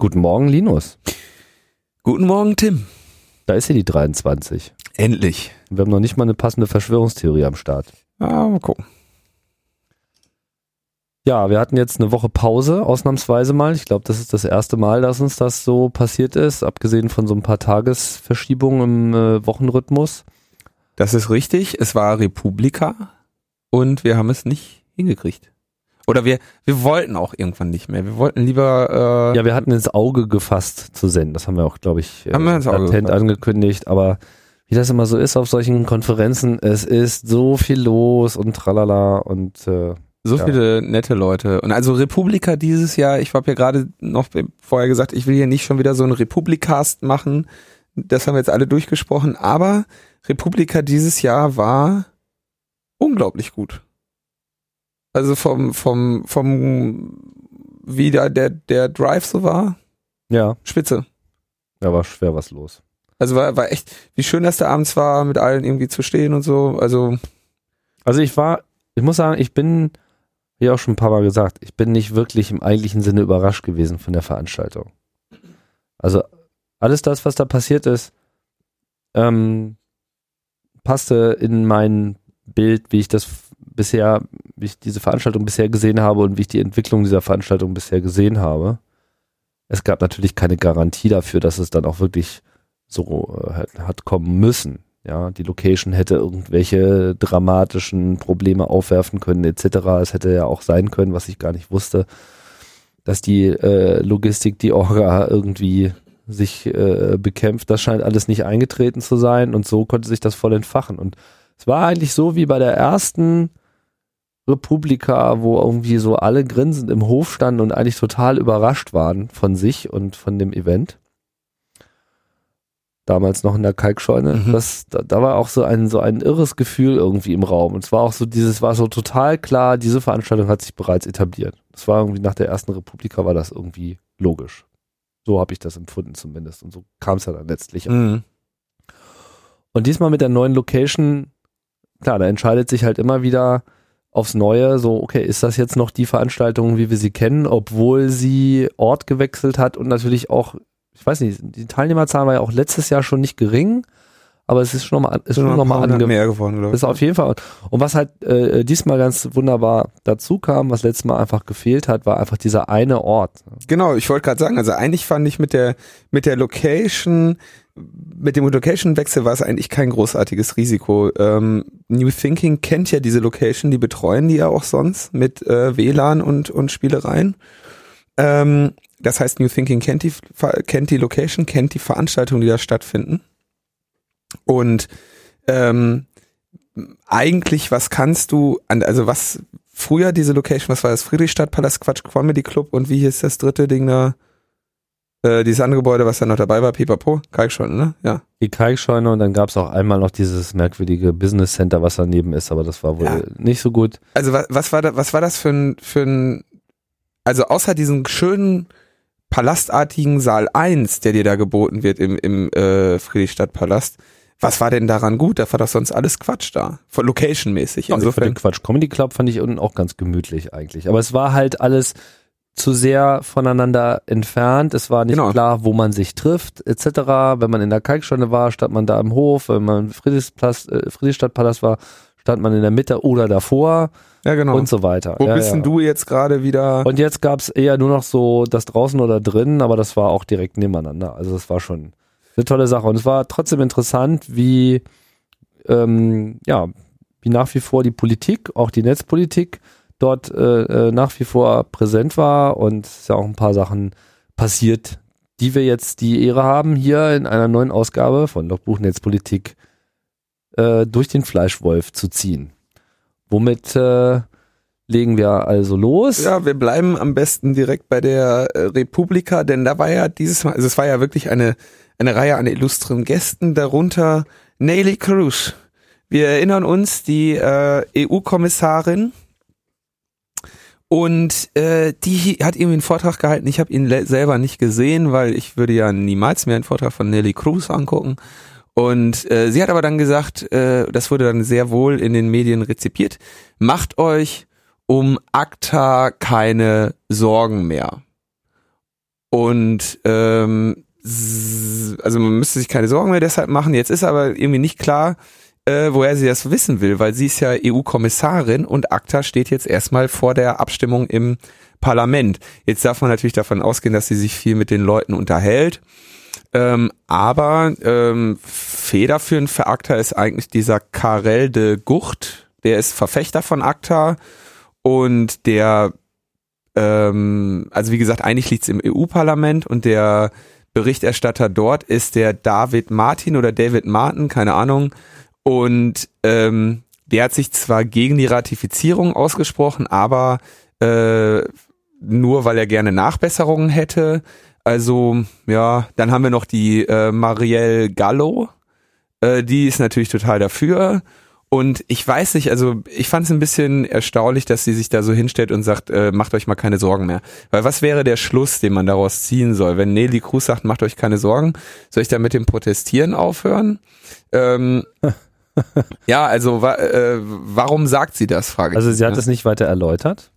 Guten Morgen, Linus. Guten Morgen, Tim. Da ist ja die 23. Endlich. Wir haben noch nicht mal eine passende Verschwörungstheorie am Start. Ah, mal gucken. Ja, wir hatten jetzt eine Woche Pause, ausnahmsweise mal. Ich glaube, das ist das erste Mal, dass uns das so passiert ist, abgesehen von so ein paar Tagesverschiebungen im äh, Wochenrhythmus. Das ist richtig. Es war Republika und wir haben es nicht hingekriegt. Oder wir, wir wollten auch irgendwann nicht mehr. Wir wollten lieber. Äh ja, wir hatten ins Auge gefasst zu senden. Das haben wir auch, glaube ich, äh, haben wir ins Auge latent gefasst. angekündigt. Aber wie das immer so ist auf solchen Konferenzen, es ist so viel los und tralala und äh, so ja. viele nette Leute. Und also Republika dieses Jahr, ich habe ja gerade noch vorher gesagt, ich will hier nicht schon wieder so einen Republikast machen. Das haben wir jetzt alle durchgesprochen. Aber Republika dieses Jahr war unglaublich gut. Also vom, vom, vom, wie da der, der Drive so war. Ja. Spitze. Ja, war schwer was los. Also war, war echt, wie schön das da abends war, mit allen irgendwie zu stehen und so. Also. Also ich war, ich muss sagen, ich bin, wie auch schon ein paar Mal gesagt, ich bin nicht wirklich im eigentlichen Sinne überrascht gewesen von der Veranstaltung. Also alles das, was da passiert ist, ähm, passte in mein Bild, wie ich das bisher, wie ich diese Veranstaltung bisher gesehen habe und wie ich die Entwicklung dieser Veranstaltung bisher gesehen habe. Es gab natürlich keine Garantie dafür, dass es dann auch wirklich so äh, hat kommen müssen. Ja, die Location hätte irgendwelche dramatischen Probleme aufwerfen können, etc. Es hätte ja auch sein können, was ich gar nicht wusste, dass die äh, Logistik, die Orga irgendwie sich äh, bekämpft. Das scheint alles nicht eingetreten zu sein und so konnte sich das voll entfachen. Und es war eigentlich so wie bei der ersten Republika, wo irgendwie so alle grinsend im Hof standen und eigentlich total überrascht waren von sich und von dem Event damals noch in der Kalkscheune. Mhm. Das, da, da, war auch so ein, so ein irres Gefühl irgendwie im Raum. Und es war auch so dieses, war so total klar, diese Veranstaltung hat sich bereits etabliert. Es war irgendwie nach der ersten Republika war das irgendwie logisch. So habe ich das empfunden zumindest. Und so kam es ja dann letztlich. Mhm. Und diesmal mit der neuen Location, klar, da entscheidet sich halt immer wieder aufs Neue, so, okay, ist das jetzt noch die Veranstaltung, wie wir sie kennen, obwohl sie Ort gewechselt hat und natürlich auch ich weiß nicht, die Teilnehmerzahl war ja auch letztes Jahr schon nicht gering, aber es ist schon nochmal ist schon noch mal ange mehr geworden, glaube ich. Ist auf jeden Fall. Und was halt äh, diesmal ganz wunderbar dazu kam, was letztes Mal einfach gefehlt hat, war einfach dieser eine Ort. Genau, ich wollte gerade sagen, also eigentlich fand ich mit der mit der Location mit dem Location-Wechsel war es eigentlich kein großartiges Risiko. Ähm, New Thinking kennt ja diese Location, die betreuen die ja auch sonst mit äh, WLAN und, und Spielereien. Ähm, das heißt, New Thinking kennt die, kennt die Location, kennt die Veranstaltungen, die da stattfinden. Und ähm, eigentlich, was kannst du, also was früher diese Location, was war das? Friedrichstadtpalast, Quatsch Comedy Club und wie hieß das dritte Ding da? Äh, dieses andere Gebäude, was da noch dabei war, Pipapo, Kalkscheune, ne? Ja. Die Kalkscheune und dann gab es auch einmal noch dieses merkwürdige Business Center, was daneben ist, aber das war wohl ja. nicht so gut. Also was, was war da, was war das für ein, für ein, also außer diesen schönen palastartigen Saal 1, der dir da geboten wird im, im äh, Friedrichstadtpalast, was war denn daran gut? Da war doch sonst alles Quatsch da. Von Location-mäßig. Insofern. den Quatsch Comedy Club fand ich unten auch ganz gemütlich eigentlich. Aber es war halt alles zu sehr voneinander entfernt. Es war nicht genau. klar, wo man sich trifft, etc. Wenn man in der Kalkscheune war, stand man da im Hof. Wenn man im äh, Friedrichstadtpalast war, stand man in der Mitte oder davor. Ja, genau. Und so weiter. Wo ja, bist denn du jetzt gerade wieder? Und jetzt gab es eher nur noch so das draußen oder drin, aber das war auch direkt nebeneinander. Also das war schon eine tolle Sache. Und es war trotzdem interessant, wie, ähm, ja, wie nach wie vor die Politik, auch die Netzpolitik, dort äh, äh nach wie vor präsent war und es ist ja auch ein paar Sachen passiert, die wir jetzt die Ehre haben, hier in einer neuen Ausgabe von Logbuch Netzpolitik äh, durch den Fleischwolf zu ziehen. Womit äh, legen wir also los? Ja, wir bleiben am besten direkt bei der äh, Republika, denn da war ja dieses Mal, also es war ja wirklich eine, eine Reihe an illustren Gästen, darunter Nelly Cruz. Wir erinnern uns, die äh, EU-Kommissarin, und äh, die hat irgendwie einen Vortrag gehalten. Ich habe ihn selber nicht gesehen, weil ich würde ja niemals mehr einen Vortrag von Nelly Cruz angucken. Und äh, sie hat aber dann gesagt, äh, das wurde dann sehr wohl in den Medien rezipiert, macht euch um ACTA keine Sorgen mehr. Und ähm, also man müsste sich keine Sorgen mehr deshalb machen. Jetzt ist aber irgendwie nicht klar, äh, woher sie das wissen will, weil sie ist ja EU-Kommissarin und ACTA steht jetzt erstmal vor der Abstimmung im Parlament. Jetzt darf man natürlich davon ausgehen, dass sie sich viel mit den Leuten unterhält. Ähm, aber ähm, federführend für ACTA ist eigentlich dieser Karel de Gucht, der ist Verfechter von ACTA und der, ähm, also wie gesagt, eigentlich liegt es im EU-Parlament und der Berichterstatter dort ist der David Martin oder David Martin, keine Ahnung. Und ähm, der hat sich zwar gegen die Ratifizierung ausgesprochen, aber äh, nur weil er gerne Nachbesserungen hätte. Also ja, dann haben wir noch die äh, Marielle Gallo, äh, die ist natürlich total dafür. Und ich weiß nicht, also ich fand es ein bisschen erstaunlich, dass sie sich da so hinstellt und sagt, äh, macht euch mal keine Sorgen mehr. Weil was wäre der Schluss, den man daraus ziehen soll? Wenn Nelly Cruz sagt, macht euch keine Sorgen, soll ich da mit dem Protestieren aufhören? Ähm, ja, also wa äh, warum sagt sie das? Frage also sie hat ne? es nicht weiter erläutert.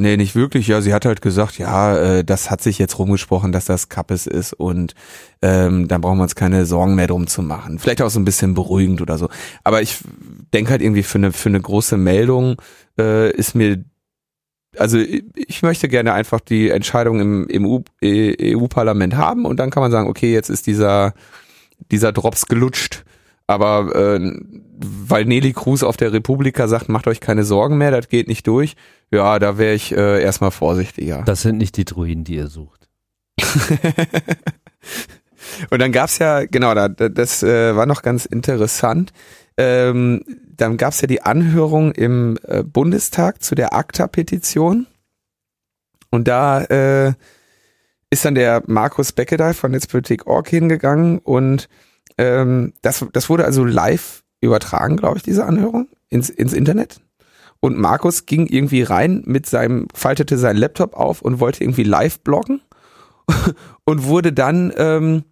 Nee, nicht wirklich. Ja, sie hat halt gesagt, ja, äh, das hat sich jetzt rumgesprochen, dass das Kappes ist und ähm, dann brauchen wir uns keine Sorgen mehr drum zu machen. Vielleicht auch so ein bisschen beruhigend oder so. Aber ich denke halt irgendwie für eine für eine große Meldung äh, ist mir also ich möchte gerne einfach die Entscheidung im, im EU-Parlament haben und dann kann man sagen, okay, jetzt ist dieser dieser Drops gelutscht. Aber äh, weil Nelly Cruz auf der Republika sagt, macht euch keine Sorgen mehr, das geht nicht durch, ja, da wäre ich äh, erstmal vorsichtiger. Das sind nicht die Druiden, die ihr sucht. Und dann gab's ja, genau, da, das äh, war noch ganz interessant. Ähm, dann gab's ja die Anhörung im äh, Bundestag zu der ACTA-Petition. Und da äh, ist dann der Markus Beckeday von Netzpolitik.org hingegangen und ähm, das, das wurde also live übertragen, glaube ich, diese Anhörung ins, ins Internet. Und Markus ging irgendwie rein mit seinem, faltete seinen Laptop auf und wollte irgendwie live bloggen und wurde dann ähm,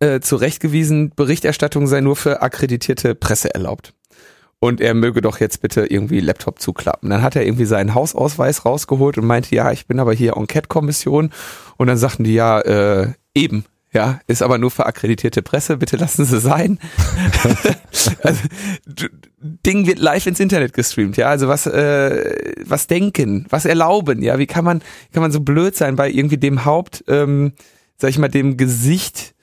äh, zurechtgewiesen, Berichterstattung sei nur für akkreditierte Presse erlaubt und er möge doch jetzt bitte irgendwie Laptop zuklappen. Dann hat er irgendwie seinen Hausausweis rausgeholt und meinte, ja, ich bin aber hier Enquete-Kommission. Und dann sagten die, ja, äh, eben, ja, ist aber nur für akkreditierte Presse, bitte lassen Sie sein. also, Ding wird live ins Internet gestreamt, ja, also was, äh, was denken, was erlauben, ja, wie kann man, kann man so blöd sein bei irgendwie dem Haupt, ähm, sag ich mal, dem Gesicht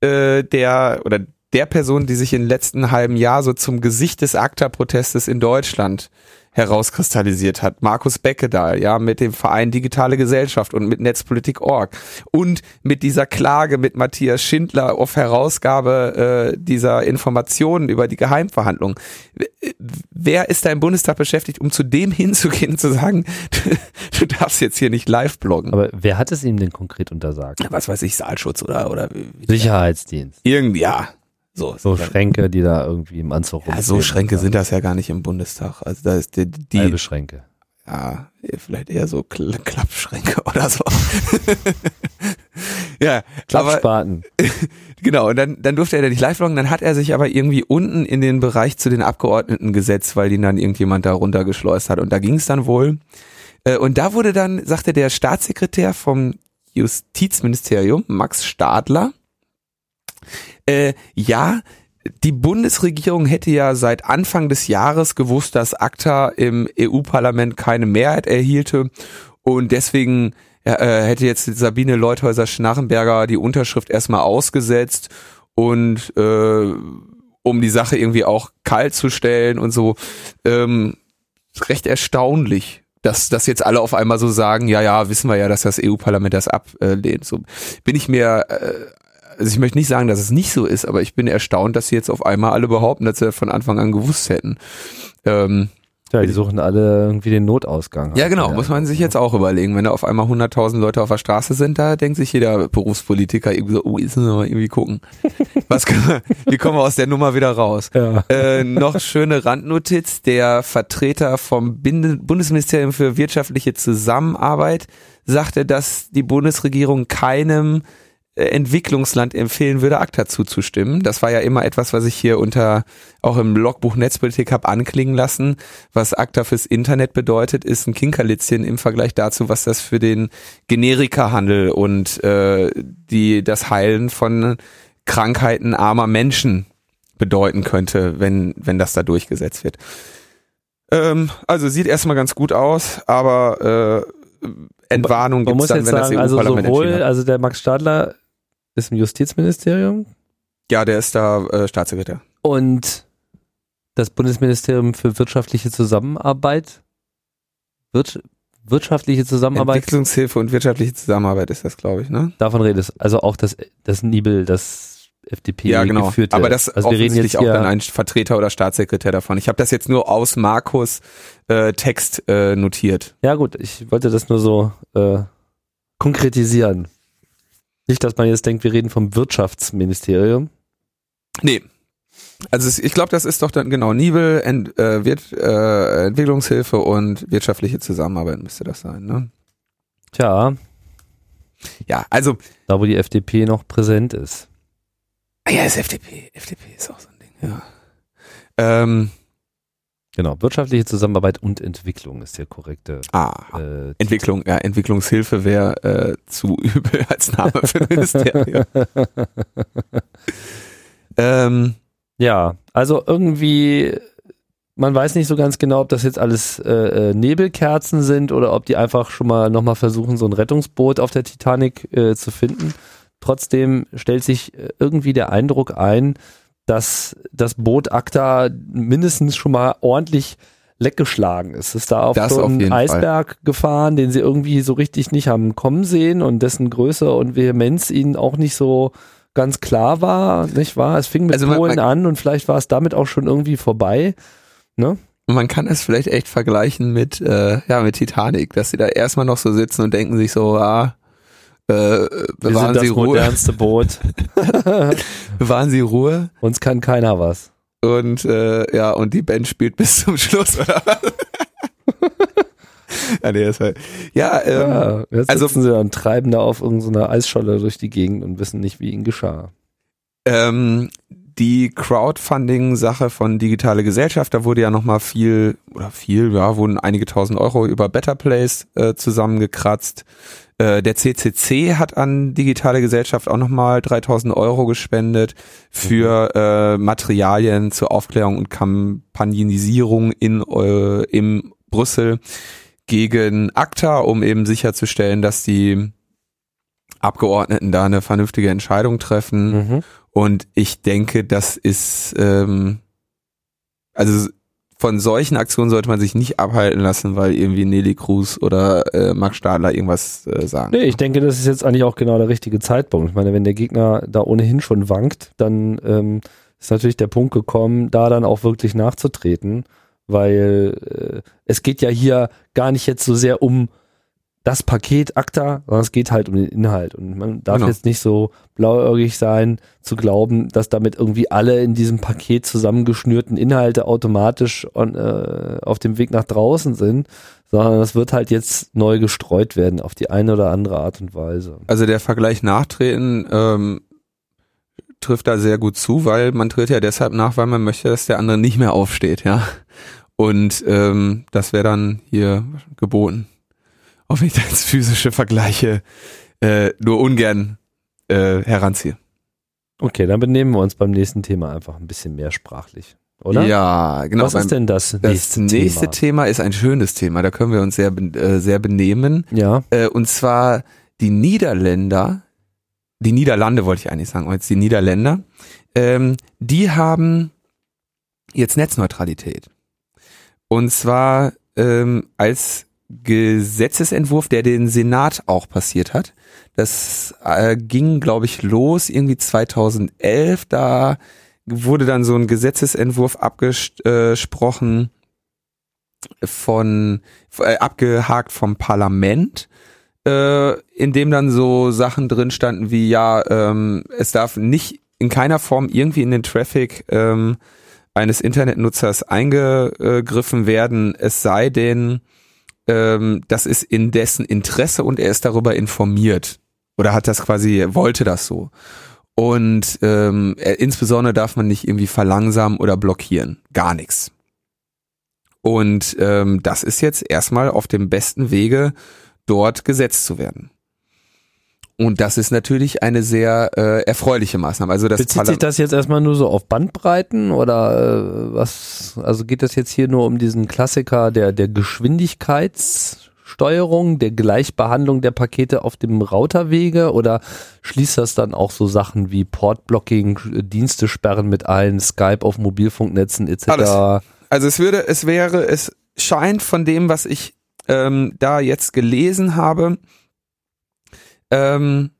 äh, der, oder der Person, die sich im letzten halben Jahr so zum Gesicht des ACTA-Protestes in Deutschland herauskristallisiert hat. Markus Beckedahl, ja, mit dem Verein Digitale Gesellschaft und mit Netzpolitik.org und mit dieser Klage mit Matthias Schindler auf Herausgabe äh, dieser Informationen über die Geheimverhandlungen. Wer ist da im Bundestag beschäftigt, um zu dem hinzugehen und zu sagen, du, du darfst jetzt hier nicht live bloggen? Aber wer hat es ihm denn konkret untersagt? Was weiß ich, Saalschutz oder oder Sicherheitsdienst. Irgendwie, ja. So, so Schränke, die da irgendwie im Anzug Ja, so Schränke sind das ja gar nicht im Bundestag. Also da ist die, die Halbe Schränke. Ja, vielleicht eher so Kl Klappschränke oder so. ja, Klappspaten. Aber, genau, und dann, dann durfte er da nicht live loggen, dann hat er sich aber irgendwie unten in den Bereich zu den Abgeordneten gesetzt, weil ihn dann irgendjemand da runtergeschleust hat. Und da ging es dann wohl. Äh, und da wurde dann, sagte der Staatssekretär vom Justizministerium, Max Stadler, äh, ja, die Bundesregierung hätte ja seit Anfang des Jahres gewusst, dass ACTA im EU-Parlament keine Mehrheit erhielte und deswegen äh, hätte jetzt Sabine Leuthäuser-Schnarrenberger die Unterschrift erstmal ausgesetzt und äh, um die Sache irgendwie auch kalt zu stellen und so. Ähm, recht erstaunlich, dass, dass jetzt alle auf einmal so sagen, ja, ja, wissen wir ja, dass das EU-Parlament das ablehnt. So bin ich mir äh, also ich möchte nicht sagen, dass es nicht so ist, aber ich bin erstaunt, dass sie jetzt auf einmal alle behaupten, dass sie von Anfang an gewusst hätten. Ähm, ja, die suchen alle irgendwie den Notausgang. Ja, genau, muss man sich jetzt auch überlegen. Wenn da auf einmal 100.000 Leute auf der Straße sind, da denkt sich jeder Berufspolitiker irgendwie so, oh, jetzt müssen wir mal irgendwie gucken. Was können wir, wie kommen wir aus der Nummer wieder raus? Ja. Äh, noch schöne Randnotiz, der Vertreter vom Bundesministerium für wirtschaftliche Zusammenarbeit sagte, dass die Bundesregierung keinem Entwicklungsland empfehlen würde, ACTA zuzustimmen. Das war ja immer etwas, was ich hier unter auch im Logbuch Netzpolitik habe anklingen lassen. Was ACTA fürs Internet bedeutet, ist ein Kinkerlitzchen im Vergleich dazu, was das für den Generikahandel und äh, die das Heilen von Krankheiten armer Menschen bedeuten könnte, wenn wenn das da durchgesetzt wird. Ähm, also sieht erstmal ganz gut aus, aber äh, Entwarnung gibt muss es dann, jetzt wenn das sagen, also EU-Parlament sowohl, entschieden hat. also der Max Stadler ist im Justizministerium Ja, der ist da äh, Staatssekretär. und das Bundesministerium für wirtschaftliche Zusammenarbeit wird wirtschaftliche Zusammenarbeit Entwicklungshilfe und wirtschaftliche Zusammenarbeit ist das, glaube ich, ne? davon redest also auch das das Nibel das FDP ja, genau. geführte Aber das also wir reden jetzt auch dann ein Vertreter oder Staatssekretär davon. Ich habe das jetzt nur aus Markus äh, Text äh, notiert. ja gut ich wollte das nur so äh, konkretisieren nicht dass man jetzt denkt wir reden vom Wirtschaftsministerium Nee. Also ich glaube, das ist doch dann genau Nibel, Ent, äh, wird, äh, Entwicklungshilfe und wirtschaftliche Zusammenarbeit müsste das sein, ne? tja Ja, also da wo die FDP noch präsent ist ah ja, ist FDP. FDP ist auch so ein Ding, ja. Ähm, genau wirtschaftliche Zusammenarbeit und Entwicklung ist der korrekte ah, äh, Entwicklung, ja, Entwicklungshilfe wäre äh, zu übel als Name für ein Ministerium. ähm, Ja, also irgendwie, man weiß nicht so ganz genau, ob das jetzt alles äh, äh, Nebelkerzen sind oder ob die einfach schon mal nochmal versuchen, so ein Rettungsboot auf der Titanic äh, zu finden. Trotzdem stellt sich äh, irgendwie der Eindruck ein, dass das Boot ACTA mindestens schon mal ordentlich leckgeschlagen ist. Ist da auf Das so auf einen Fall. Eisberg gefahren, den sie irgendwie so richtig nicht haben kommen sehen und dessen Größe und Vehemenz ihnen auch nicht so ganz klar war, nicht wahr? Es fing mit Also man- Polen man- an und vielleicht war es damit auch schon irgendwie vorbei. Ne? man kann es vielleicht echt vergleichen mit, äh, ja, mit Titanic, dass sie da erstmal noch so sitzen und denken sich so, ah, äh, Wir sind Sie das Ruhe, modernste Boot. bewahren Sie Ruhe Uns kann keiner was. und äh, ja, und die Band spielt bis zum Schluss, oder was? ja, nee, ja, ähm, ja, jetzt also- sitzen sie da und treiben da auf irgendeiner Eisscholle durch die Gegend und wissen nicht, wie ihnen geschah. Ähm, die Crowdfunding-Sache von Digitale Gesellschaft, da wurde ja nochmal viel, oder viel, ja, wurden einige tausend Euro über Better Place äh, zusammengekratzt. Äh, der CCC hat an Digitale Gesellschaft auch nochmal 3000 Euro gespendet für äh, Materialien zur Aufklärung und Kampagnisierung in, äh, im Brüssel gegen ACTA, um eben sicherzustellen, dass die Abgeordneten da eine vernünftige Entscheidung treffen. Mhm. Und ich denke, das ist, ähm, also von solchen Aktionen sollte man sich nicht abhalten lassen, weil irgendwie Nelly Cruz oder äh, Max Stadler irgendwas äh, sagen. Nee, ich denke, das ist jetzt eigentlich auch genau der richtige Zeitpunkt. Ich meine, wenn der Gegner da ohnehin schon wankt, dann ähm, ist natürlich der Punkt gekommen, da dann auch wirklich nachzutreten, weil äh, es geht ja hier gar nicht jetzt so sehr um das Paket ACTA, sondern es geht halt um den Inhalt. Und man darf Genau. jetzt nicht so blauäugig sein, zu glauben, dass damit irgendwie alle in diesem Paket zusammengeschnürten Inhalte automatisch on, äh, auf dem Weg nach draußen sind, sondern es wird halt jetzt neu gestreut werden auf die eine oder andere Art und Weise. Also der Vergleich nachtreten ähm, trifft da sehr gut zu, weil man tritt ja deshalb nach, weil man möchte, dass der andere nicht mehr aufsteht, ja. Und ähm, das wäre dann hier geboten. Wenn ich da jetzt physische Vergleiche äh, nur ungern äh, heranziehe. Okay, dann benehmen wir uns beim nächsten Thema einfach ein bisschen mehr sprachlich, oder? Ja, genau. Was ist denn das nächste, das nächste Thema? Thema ist ein schönes Thema, da können wir uns sehr, äh, sehr benehmen. Ja, Äh, und zwar die Niederländer, die Niederlande wollte ich eigentlich sagen, jetzt die Niederländer, ähm, die haben jetzt Netzneutralität. Und zwar ähm, als Gesetzesentwurf, der den Senat auch passiert hat. Das äh, ging, glaube ich, los irgendwie 2011. Da wurde dann so ein Gesetzesentwurf abgesprochen von äh, abgehakt vom Parlament, äh, in dem dann so Sachen drin standen wie ja, ähm, es darf nicht in keiner Form irgendwie in den Traffic ähm, eines Internetnutzers eingegriffen werden, es sei denn, ähm, das ist in dessen Interesse und er ist darüber informiert. oder hat das quasi, wollte das so. Und ähm, äh, insbesondere darf man nicht irgendwie verlangsamen oder blockieren. Gar nichts. Und ähm, das ist jetzt erstmal auf dem besten Wege, dort gesetzt zu werden. Und das ist natürlich eine sehr äh, erfreuliche Maßnahme. Also das Bezieht sich das jetzt erstmal nur so auf Bandbreiten oder äh, was? Also geht das jetzt hier nur um diesen Klassiker der der Geschwindigkeitssteuerung, der Gleichbehandlung der Pakete auf dem Routerwege oder schließt das dann auch so Sachen wie Portblocking, Dienste sperren mit allen, Skype auf Mobilfunknetzen etc. Alles. Also es würde, es wäre, es scheint von dem, was ich ähm, da jetzt gelesen habe, ähm,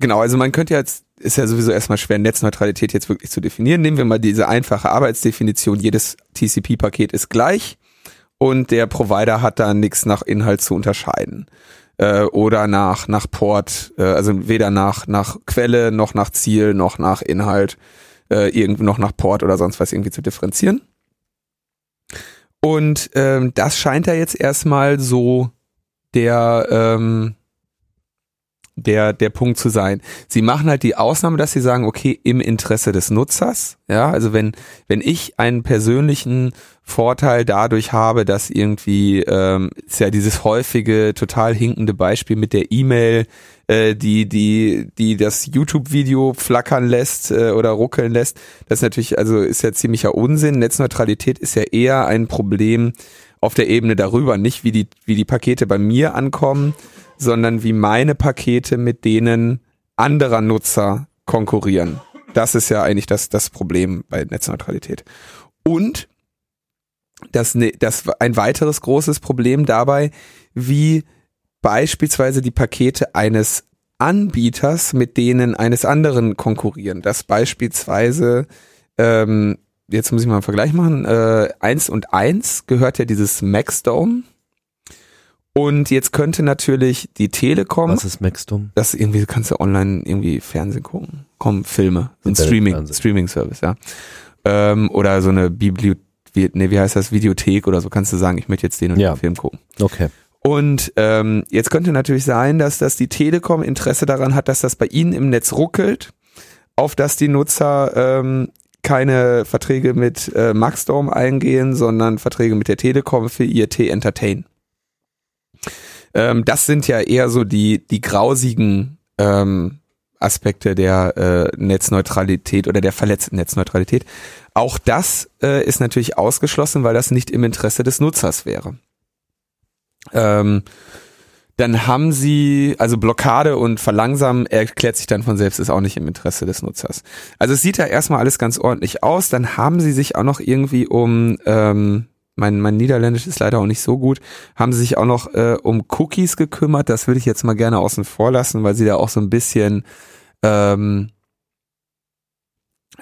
genau, also man könnte jetzt, ist ja sowieso erstmal schwer, Netzneutralität jetzt wirklich zu definieren. Nehmen wir mal diese einfache Arbeitsdefinition, jedes TCP-Paket ist gleich und der Provider hat da nichts nach Inhalt zu unterscheiden. Äh, oder nach, nach Port, äh, also weder nach, nach Quelle, noch nach Ziel, noch nach Inhalt, äh, irgendwie noch nach Port oder sonst was irgendwie zu differenzieren. Und ähm, das scheint ja jetzt erstmal so der, ähm, der, der Punkt zu sein. Sie machen halt die Ausnahme, dass sie sagen, okay, im Interesse des Nutzers, ja, also wenn, wenn ich einen persönlichen Vorteil dadurch habe, dass irgendwie, ähm, ist ja dieses häufige, total hinkende Beispiel mit der E-Mail, äh, die, die, die das YouTube-Video flackern lässt äh, oder ruckeln lässt, das natürlich, also ist ja ziemlicher Unsinn. Netzneutralität ist ja eher ein Problem auf der Ebene darüber, nicht wie die, wie die Pakete bei mir ankommen, sondern wie meine Pakete mit denen anderer Nutzer konkurrieren. Das ist ja eigentlich das, das Problem bei Netzneutralität. Und das, ne, das ein weiteres großes Problem dabei, wie beispielsweise die Pakete eines Anbieters mit denen eines anderen konkurrieren. Das beispielsweise, ähm, jetzt muss ich mal einen Vergleich machen, äh, 1 und 1 gehört ja dieses Maxdome und jetzt könnte natürlich die Telekom. Was ist Maxdom? Das irgendwie kannst du online irgendwie Fernsehen gucken. Komm, Filme. Ein Streaming, Streaming Service, ja. Ähm, oder so eine Bibliothek, nee, wie heißt das? Videothek oder so kannst du sagen, ich möchte jetzt den und ja. den Film gucken. Okay. Und ähm, jetzt könnte natürlich sein, dass, dass die Telekom Interesse daran hat, dass das bei ihnen im Netz ruckelt, auf dass die Nutzer ähm, keine Verträge mit äh, Maxdome eingehen, sondern Verträge mit der Telekom für IRT Entertain. Ähm, das sind ja eher so die, die grausigen ähm, Aspekte der äh, Netzneutralität oder der verletzten Netzneutralität. Auch das äh, ist natürlich ausgeschlossen, weil das nicht im Interesse des Nutzers wäre. Ähm, dann haben sie, also Blockade und Verlangsamen erklärt sich dann von selbst, ist auch nicht im Interesse des Nutzers. Also es sieht da erstmal alles ganz ordentlich aus. Dann haben sie sich auch noch irgendwie um ähm, mein, mein Niederländisch ist leider auch nicht so gut, haben sie sich auch noch äh, um Cookies gekümmert. Das würde ich jetzt mal gerne außen vor lassen, weil sie da auch so ein bisschen, ähm,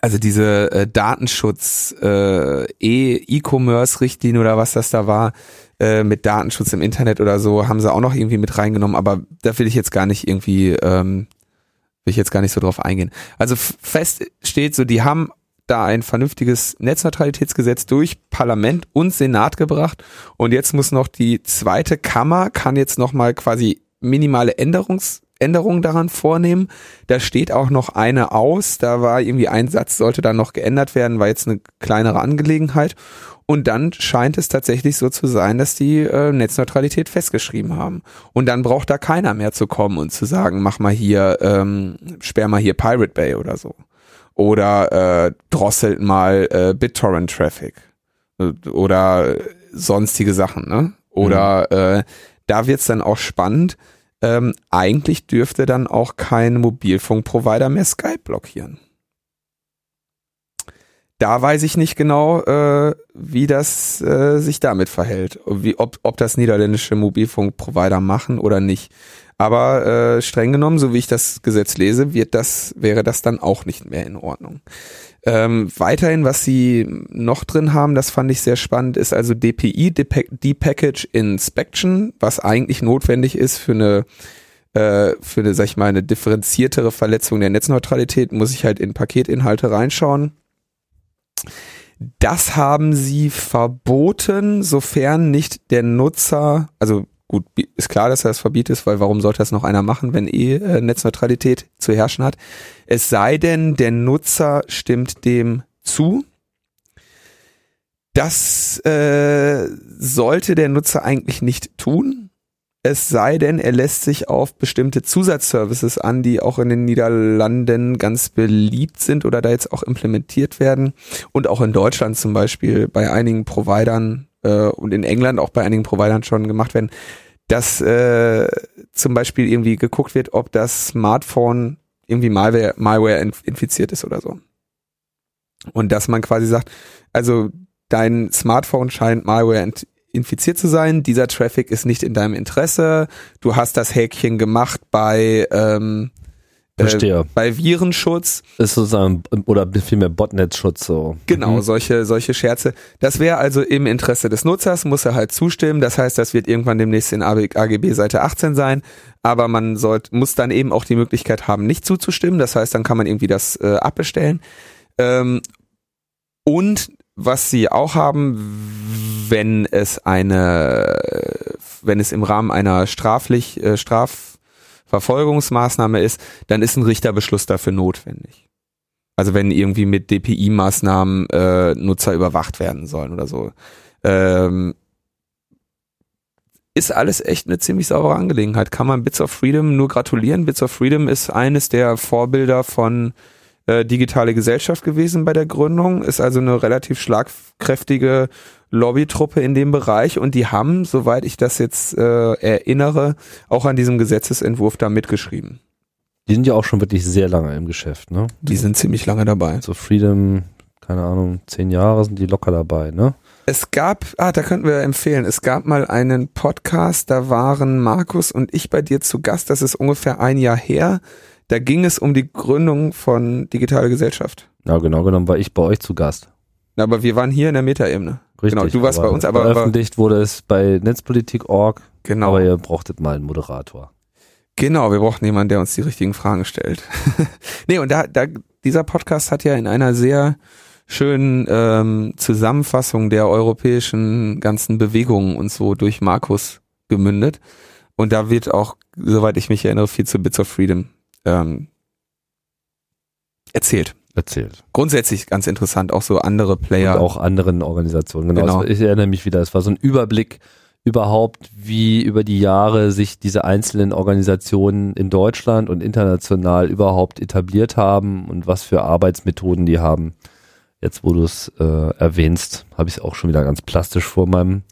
also diese äh, Datenschutz, äh, E-Commerce-Richtlinie oder was das da war, äh, mit Datenschutz im Internet oder so, haben sie auch noch irgendwie mit reingenommen, aber da will ich jetzt gar nicht irgendwie, ähm, will ich jetzt gar nicht so drauf eingehen. Also fest steht so, die haben da ein vernünftiges Netzneutralitätsgesetz durch Parlament und Senat gebracht und jetzt muss noch die zweite Kammer kann jetzt noch mal quasi minimale Änderungs Änderungen daran vornehmen. Da steht auch noch eine aus. Da war irgendwie ein Satz, sollte dann noch geändert werden, war jetzt eine kleinere Angelegenheit. Und dann scheint es tatsächlich so zu sein, dass die äh, Netzneutralität festgeschrieben haben. Und dann braucht da keiner mehr zu kommen und zu sagen, mach mal hier, ähm, sperr mal hier Pirate Bay oder so oder äh, drosselt mal äh, BitTorrent-Traffic oder sonstige Sachen, ne? Oder mhm. äh, da wird's dann auch spannend. Ähm, eigentlich dürfte dann auch kein Mobilfunkprovider mehr Skype blockieren. Da weiß ich nicht genau, äh, wie das äh, sich damit verhält, wie, ob, ob das niederländische Mobilfunkprovider machen oder nicht. Aber äh, streng genommen, so wie ich das Gesetz lese, wird das, wäre das dann auch nicht mehr in Ordnung. Ähm, weiterhin, was sie noch drin haben, das fand ich sehr spannend, ist also DPI, Depackage Inspection, was eigentlich notwendig ist für eine äh, für eine, sag ich mal, eine differenziertere Verletzung der Netzneutralität, muss ich halt in Paketinhalte reinschauen. Das haben sie verboten, sofern nicht der Nutzer, also gut, ist klar, dass er das verbietet, weil warum sollte das noch einer machen, wenn eh äh, Netzneutralität zu herrschen hat? Es sei denn, der Nutzer stimmt dem zu. Das äh, sollte der Nutzer eigentlich nicht tun. Es sei denn, er lässt sich auf bestimmte Zusatzservices an, die auch in den Niederlanden ganz beliebt sind oder da jetzt auch implementiert werden. Und auch in Deutschland zum Beispiel bei einigen Providern äh, und in England auch bei einigen Providern schon gemacht werden, dass äh, zum Beispiel irgendwie geguckt wird, ob das Smartphone irgendwie Malware, Malware infiziert ist oder so. Und dass man quasi sagt, also dein Smartphone scheint Malware infiziert zu sein, dieser Traffic ist nicht in deinem Interesse, du hast das Häkchen gemacht bei ähm, Verstehe. Äh, bei Virenschutz. Ist sozusagen, oder vielmehr Botnet-Schutz so. Genau, mhm. solche, solche Scherze. Das wäre also im Interesse des Nutzers, muss er halt zustimmen. Das heißt, das wird irgendwann demnächst in AGB Seite 18 sein. Aber man sollte, muss dann eben auch die Möglichkeit haben, nicht zuzustimmen. Das heißt, dann kann man irgendwie das äh, abbestellen. Ähm, und was sie auch haben, wenn es eine, wenn es im Rahmen einer straflich, äh, Strafverfolgungsmaßnahme ist, dann ist ein Richterbeschluss dafür notwendig. Also wenn irgendwie mit DPI-Maßnahmen äh, Nutzer überwacht werden sollen oder so. Ähm, ist alles echt eine ziemlich saubere Angelegenheit. Kann man Bits of Freedom nur gratulieren. Bits of Freedom ist eines der Vorbilder von äh, digitale Gesellschaft gewesen bei der Gründung, ist also eine relativ schlagkräftige Lobbytruppe in dem Bereich und die haben, soweit ich das jetzt äh, erinnere, auch an diesem Gesetzesentwurf da mitgeschrieben. Die sind ja auch schon wirklich sehr lange im Geschäft, ne? Die sind ziemlich lange dabei. So Freedom, keine Ahnung, zehn Jahre sind die locker dabei, ne? Es gab, ah, da könnten wir empfehlen, es gab mal einen Podcast, da waren Markus und ich bei dir zu Gast, das ist ungefähr ein Jahr her. Da ging es um die Gründung von Digitale Gesellschaft. Ja, genau genommen war ich bei euch zu Gast. Aber wir waren hier in der Metaebene. Richtig. Genau, du warst bei uns, aber veröffentlicht wurde es bei Netzpolitik.org. Genau. Aber ihr brauchtet mal einen Moderator. Genau, wir brauchten jemanden, der uns die richtigen Fragen stellt. nee, und da, da, dieser Podcast hat ja in einer sehr schönen ähm, Zusammenfassung der europäischen ganzen Bewegungen und so durch Markus gemündet. Und da wird auch, soweit ich mich erinnere, viel zu Bits of Freedom ähm, erzählt. Erzählt. Grundsätzlich ganz interessant, auch so andere Player. Und auch anderen Organisationen. Genau. genau. Ich erinnere mich wieder, es war so ein Überblick überhaupt, wie über die Jahre sich diese einzelnen Organisationen in Deutschland und international überhaupt etabliert haben und was für Arbeitsmethoden die haben. Jetzt, wo du es äh, erwähnst, habe ich es auch schon wieder ganz plastisch vor meinem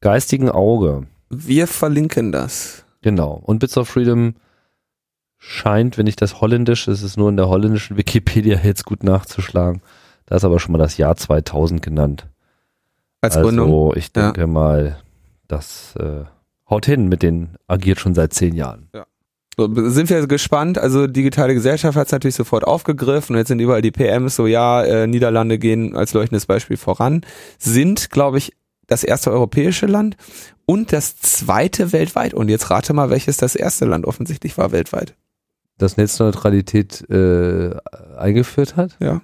geistigen Auge. Wir verlinken das. Genau. Und Bits of Freedom scheint, wenn ich das holländisch, es ist nur in der holländischen Wikipedia jetzt gut nachzuschlagen. Da ist aber schon mal das Jahr 2000 genannt. Als also, Gründung? ich denke ja. mal, das äh, haut hin mit den agiert schon seit zehn Jahren. Ja. So, sind wir gespannt. Also digitale Gesellschaft hat es natürlich sofort aufgegriffen und jetzt sind überall die PMs so, ja, äh, Niederlande gehen als leuchtendes Beispiel voran. Sind, glaube ich, das erste europäische Land und das zweite weltweit. Und jetzt rate mal, welches das erste Land offensichtlich war weltweit das Netzneutralität äh, eingeführt hat. Ja,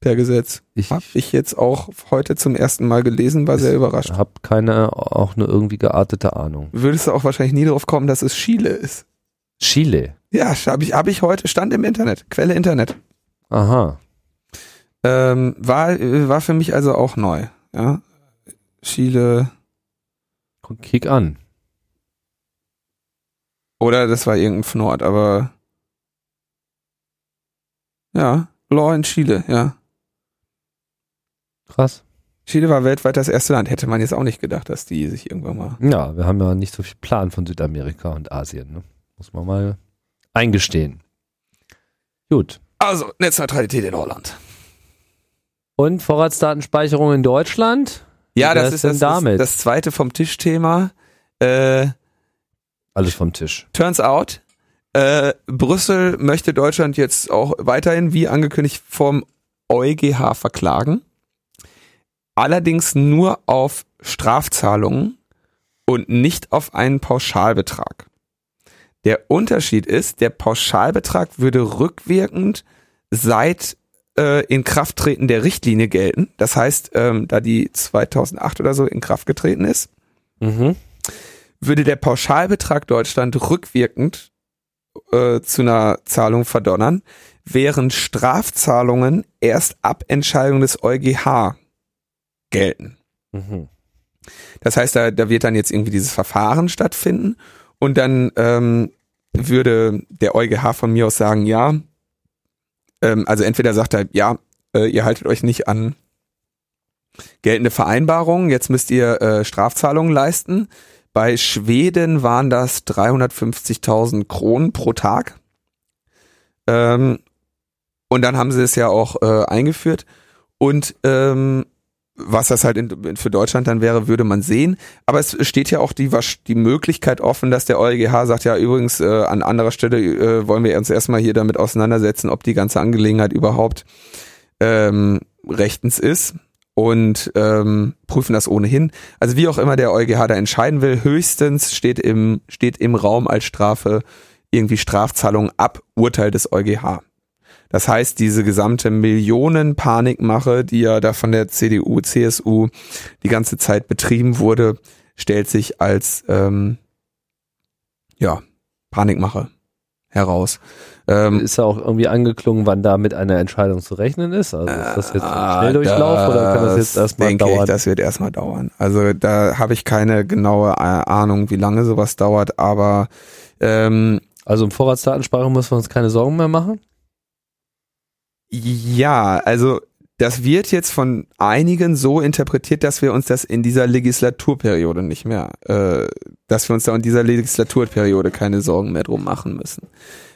per Gesetz. Ich habe ich jetzt auch heute zum ersten Mal gelesen, war sehr überrascht. Ich habe keine, auch eine irgendwie geartete Ahnung. Würdest du auch wahrscheinlich nie darauf kommen, dass es Chile ist. Chile? Ja, habe ich, hab ich heute, stand im Internet, Quelle Internet. Aha. Ähm, war, war für mich also auch neu. Ja, Chile. Kick an. Oder das war irgendein Fnord, aber ja, Law in Chile, ja. Krass. Chile war weltweit das erste Land. Hätte man jetzt auch nicht gedacht, dass die sich irgendwann mal. Ja, wir haben ja nicht so viel Plan von Südamerika und Asien. Ne? Muss man mal eingestehen. Gut. Also, Netzneutralität in Holland. Und Vorratsdatenspeicherung in Deutschland? Ja, das ist das, damit? das zweite vom Tischthema. Äh, Alles vom Tisch. Turns out, äh, Brüssel möchte Deutschland jetzt auch weiterhin, wie angekündigt, vom EuGH verklagen. Allerdings nur auf Strafzahlungen und nicht auf einen Pauschalbetrag. Der Unterschied ist, der Pauschalbetrag würde rückwirkend seit äh, Inkrafttreten der Richtlinie gelten. Das heißt, ähm, da die 2008 oder so in Kraft getreten ist, mhm würde der Pauschalbetrag Deutschland rückwirkend äh, zu einer Zahlung verdonnern, während Strafzahlungen erst ab Entscheidung des EuGH gelten. Mhm. Das heißt, da, da wird dann jetzt irgendwie dieses Verfahren stattfinden und dann ähm, würde der EuGH von mir aus sagen, ja, ähm, also entweder sagt er, ja, äh, ihr haltet euch nicht an geltende Vereinbarungen, jetzt müsst ihr äh, Strafzahlungen leisten. Bei Schweden waren das 350.000 Kronen pro Tag. Ähm, und dann haben sie es ja auch äh, eingeführt. Und ähm, was das halt in, für Deutschland dann wäre, würde man sehen. Aber es steht ja auch die, die Möglichkeit offen, dass der EuGH sagt, ja übrigens äh, an anderer Stelle äh, wollen wir uns erstmal hier damit auseinandersetzen, ob die ganze Angelegenheit überhaupt ähm, rechtens ist und ähm, prüfen das ohnehin. Also wie auch immer der EuGH da entscheiden will, höchstens steht im, steht im Raum als Strafe irgendwie Strafzahlung ab Urteil des EuGH. Das heißt, diese gesamte Millionen-Panikmache, die ja da von der CDU, CSU die ganze Zeit betrieben wurde, stellt sich als ähm, ja, Panikmache heraus. Ähm, ist ja auch irgendwie angeklungen, wann da mit einer Entscheidung zu rechnen ist. Also ist das jetzt ein ah, Schnelldurchlauf oder kann das jetzt erstmal denke dauern? Ich, das wird erstmal dauern. Also da habe ich keine genaue äh, Ahnung, wie lange sowas dauert, aber ähm, also im Vorratsdatenspeicher müssen wir uns keine Sorgen mehr machen? Ja, also das wird jetzt von einigen so interpretiert, dass wir uns das in dieser Legislaturperiode nicht mehr, äh, dass wir uns da in dieser Legislaturperiode keine Sorgen mehr drum machen müssen.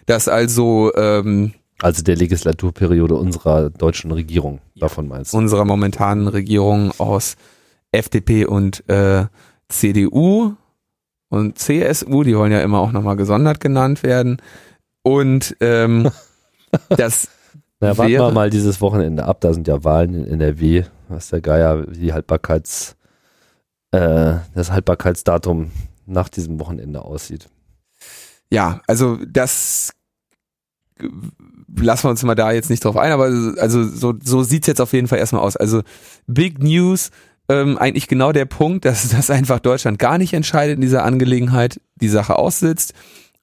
Dass also ähm, also der Legislaturperiode unserer deutschen Regierung, davon meinst du? Unserer momentanen Regierung aus FDP und äh, CDU und CSU, die wollen ja immer auch nochmal gesondert genannt werden. Und ähm, das na, warten wir mal dieses Wochenende ab. Da sind ja Wahlen in NRW. Was der Geier, die Haltbarkeits, äh, das Haltbarkeitsdatum nach diesem Wochenende aussieht. Ja, also das lassen wir uns mal da jetzt nicht drauf ein, aber also so, so sieht's jetzt auf jeden Fall erstmal aus. Also Big News, ähm, eigentlich genau der Punkt, dass das einfach Deutschland gar nicht entscheidet in dieser Angelegenheit, die Sache aussitzt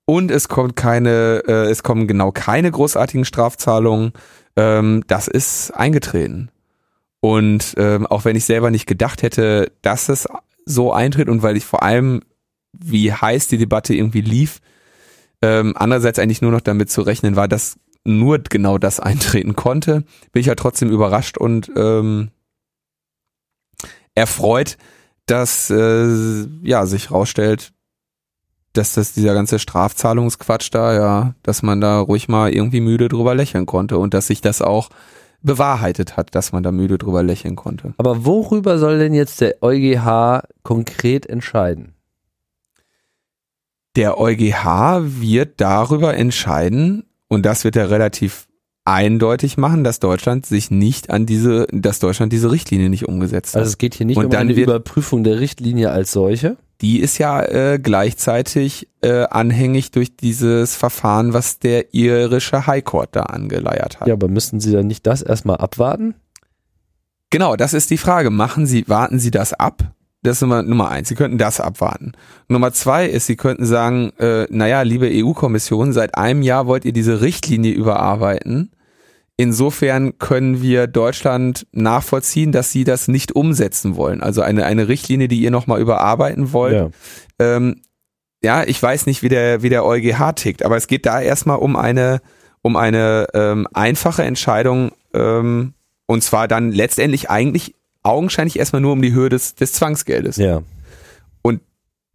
und es kommt keine, äh, es kommen genau keine großartigen Strafzahlungen. Ähm, das ist eingetreten. Und ähm, auch wenn ich selber nicht gedacht hätte, dass es so eintritt und weil ich vor allem, wie heiß die Debatte irgendwie lief, ähm, andererseits eigentlich nur noch damit zu rechnen war, dass nur genau das eintreten konnte, bin ich ja trotzdem überrascht und ähm, erfreut, dass äh, ja sich rausstellt, dass das dieser ganze Strafzahlungsquatsch da, ja, dass man da ruhig mal irgendwie müde drüber lächeln konnte und dass sich das auch bewahrheitet hat, dass man da müde drüber lächeln konnte. Aber worüber soll denn jetzt der EuGH konkret entscheiden? Der EuGH wird darüber entscheiden, und das wird er relativ eindeutig machen, dass Deutschland sich nicht an diese, dass Deutschland diese Richtlinie nicht umgesetzt hat. Also es geht hier nicht und um eine Überprüfung der Richtlinie als solche? Die ist ja äh, gleichzeitig äh, anhängig durch dieses Verfahren, was der irische High Court da angeleiert hat. Ja, aber müssten Sie dann nicht das erstmal abwarten? Genau, das ist die Frage. Machen Sie, warten Sie das ab? Das ist Nummer, Nummer eins. Sie könnten das abwarten. Nummer zwei ist, Sie könnten sagen, äh, naja, liebe EU-Kommission, seit einem Jahr wollt ihr diese Richtlinie überarbeiten. Insofern können wir Deutschland nachvollziehen, dass sie das nicht umsetzen wollen. Also eine, eine Richtlinie, die ihr nochmal überarbeiten wollt. Ja. Ähm, ja, ich weiß nicht, wie der, wie der EuGH tickt, aber es geht da erstmal um eine, um eine ähm, einfache Entscheidung, ähm, und zwar dann letztendlich eigentlich augenscheinlich erstmal nur um die Höhe des, des Zwangsgeldes. Ja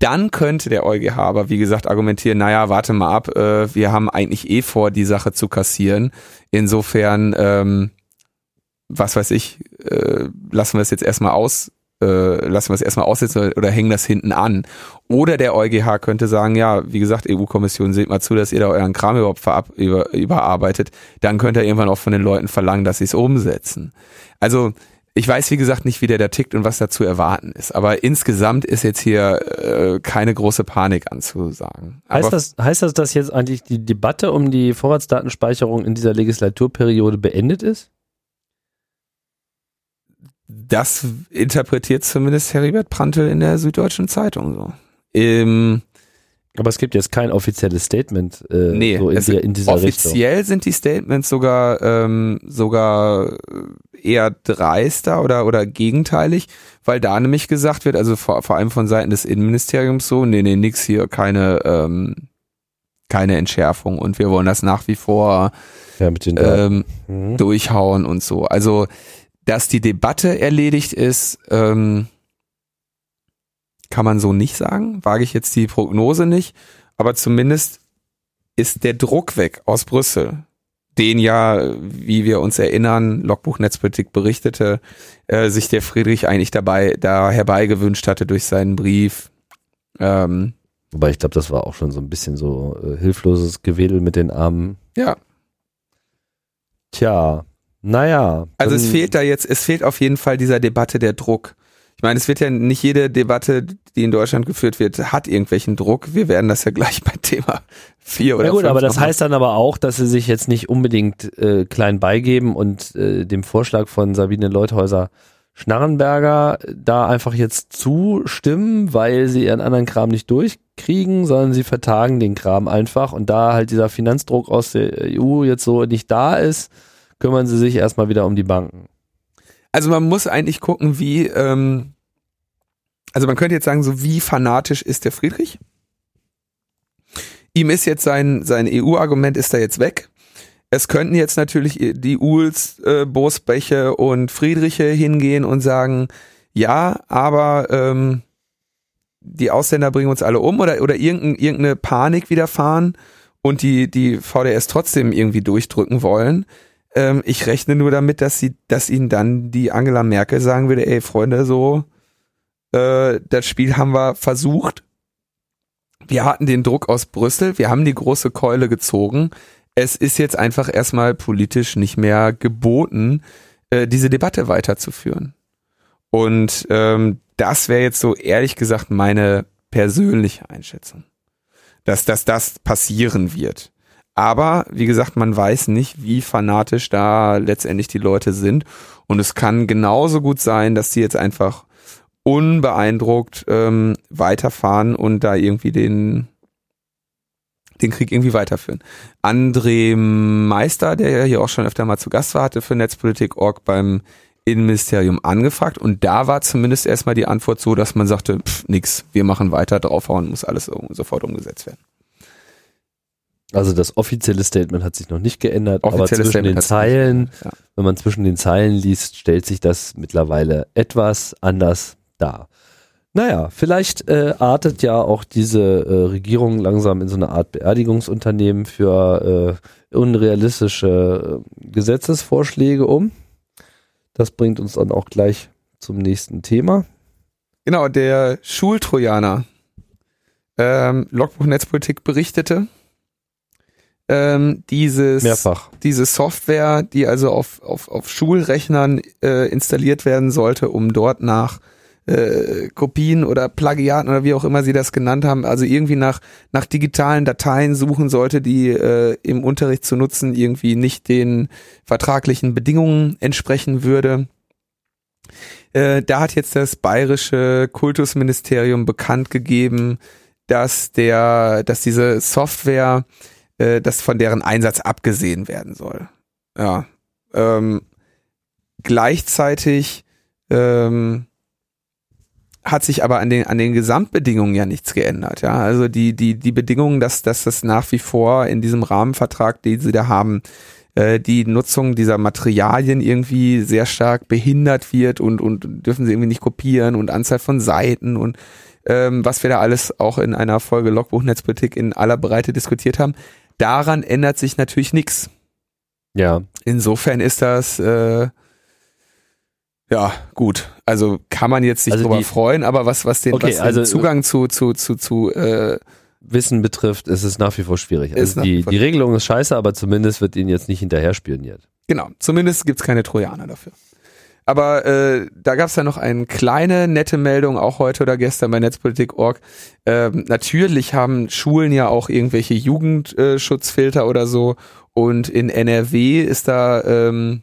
dann könnte der EuGH aber, wie gesagt, argumentieren, naja, warte mal ab, äh, wir haben eigentlich eh vor, die Sache zu kassieren. Insofern, ähm, was weiß ich, äh, lassen wir es jetzt erstmal aus, äh, lassen wir es erstmal aussetzen oder hängen das hinten an. Oder der EuGH könnte sagen, ja, wie gesagt, EU-Kommission, seht mal zu, dass ihr da euren Kram überhaupt verab, über, überarbeitet. Dann könnt ihr irgendwann auch von den Leuten verlangen, dass sie es umsetzen. Also ich weiß, wie gesagt, nicht, wie der da tickt und was da zu erwarten ist. Aber insgesamt ist jetzt hier äh, keine große Panik anzusagen. Heißt das, heißt das, dass jetzt eigentlich die Debatte um die Vorratsdatenspeicherung in dieser Legislaturperiode beendet ist? Das interpretiert zumindest Heribert Prantl in der Süddeutschen Zeitung so. Ähm, Aber es gibt jetzt kein offizielles Statement äh, Nee, so in, der, in dieser Richtung. offiziell sind die Statements sogar ähm, sogar eher dreister oder oder gegenteilig, weil da nämlich gesagt wird, also vor, vor allem von Seiten des Innenministeriums so, nee, nee, nix hier, keine ähm, keine Entschärfung und wir wollen das nach wie vor Ja, ähm, Mhm. durchhauen und so. Also, dass die Debatte erledigt ist, ähm, kann man so nicht sagen. Wage ich jetzt die Prognose nicht. Aber zumindest ist der Druck weg aus Brüssel, den ja, wie wir uns erinnern, Logbuch Netzpolitik berichtete, äh, sich der Friedrich eigentlich dabei da herbeigewünscht hatte durch seinen Brief. Ähm, Wobei ich glaube, das war auch schon so ein bisschen so äh, hilfloses Gewedel mit den Armen. ja, Tja, naja. Also es fehlt da jetzt, es fehlt auf jeden Fall dieser Debatte der Druck. Ich meine, es wird ja nicht jede Debatte, die in Deutschland geführt wird, hat irgendwelchen Druck. Wir werden das ja gleich bei Thema 4 oder Ja gut, aber das heißt dann aber auch, dass sie sich jetzt nicht unbedingt äh, klein beigeben und äh, dem Vorschlag von Sabine Leuthäuser Schnarrenberger da einfach jetzt zustimmen, weil sie ihren anderen Kram nicht durchkriegen, sondern sie vertagen den Kram einfach und da halt dieser Finanzdruck aus der EU jetzt so nicht da ist, kümmern sie sich erstmal wieder um die Banken. Also man muss eigentlich gucken, wie, ähm, also man könnte jetzt sagen, so wie fanatisch ist der Friedrich? Ihm ist jetzt sein, sein EU-Argument ist da jetzt weg. Es könnten jetzt natürlich die Uhls, äh, Bosbeche und Friedriche hingehen und sagen, ja, aber ähm, die Ausländer bringen uns alle um oder, oder irgendein, irgendeine Panik widerfahren und die, die VDS trotzdem irgendwie durchdrücken wollen. Ähm, ich rechne nur damit, dass sie, dass ihnen dann die Angela Merkel sagen würde, ey Freunde, so, äh, das Spiel haben wir versucht. Wir hatten den Druck aus Brüssel, wir haben die große Keule gezogen. Es ist jetzt einfach erstmal politisch nicht mehr geboten, äh, diese Debatte weiterzuführen. Und ähm, das wäre jetzt so ehrlich gesagt meine persönliche Einschätzung, dass, dass das passieren wird. Aber wie gesagt, man weiß nicht, wie fanatisch da letztendlich die Leute sind. Und es kann genauso gut sein, dass die jetzt einfach unbeeindruckt ähm, weiterfahren und da irgendwie den, den Krieg irgendwie weiterführen. André Meister, der ja hier auch schon öfter mal zu Gast war, hatte für Netzpolitik.org beim Innenministerium angefragt und da war zumindest erstmal die Antwort so, dass man sagte, pff, nix, wir machen weiter, draufhauen, muss alles so- sofort umgesetzt werden. Also das offizielle Statement hat sich noch nicht geändert, aber zwischen Statement den Zeilen, ja. wenn man zwischen den Zeilen liest, stellt sich das mittlerweile etwas anders dar. Naja, vielleicht äh, artet ja auch diese äh, Regierung langsam in so eine Art Beerdigungsunternehmen für äh, unrealistische äh, Gesetzesvorschläge um. Das bringt uns dann auch gleich zum nächsten Thema. Genau, der Schultrojaner. Ähm, Logbuch Netzpolitik berichtete, ähm, dieses, Mehrfach. diese Software, die also auf, auf, auf Schulrechnern äh, installiert werden sollte, um dort nach äh, Kopien oder Plagiaten oder wie auch immer sie das genannt haben, also irgendwie nach, nach digitalen Dateien suchen sollte, die äh, im Unterricht zu nutzen irgendwie nicht den vertraglichen Bedingungen entsprechen würde. Äh, da hat jetzt das bayerische Kultusministerium bekannt gegeben, dass der, dass diese Software, äh, dass von deren Einsatz abgesehen werden soll. Ja. Ähm, gleichzeitig ähm, hat sich aber an den an den Gesamtbedingungen ja nichts geändert. Ja, also die die die Bedingungen, dass dass das nach wie vor in diesem Rahmenvertrag, den sie da haben, äh, die Nutzung dieser Materialien irgendwie sehr stark behindert wird und und dürfen sie irgendwie nicht kopieren und Anzahl von Seiten und ähm, was wir da alles auch in einer Folge Logbuch Netzpolitik in aller Breite diskutiert haben. Daran ändert sich natürlich nichts. Ja, Insofern ist das äh, ja gut. Also kann man jetzt sich Also drüber die- freuen, aber was was den, Okay, was den also- Zugang zu zu zu zu äh, Wissen betrifft, ist es nach wie vor schwierig. Also die, vor die Regelung ist scheiße, aber zumindest wird ihnen jetzt nicht hinterher spioniert. genau, zumindest gibt's keine Trojaner dafür. Aber äh, da gab's ja noch eine kleine nette Meldung, auch heute oder gestern bei Netzpolitik.org. Ähm, natürlich haben Schulen ja auch irgendwelche Jugendschutzfilter oder so. Und in NRW ist da ähm,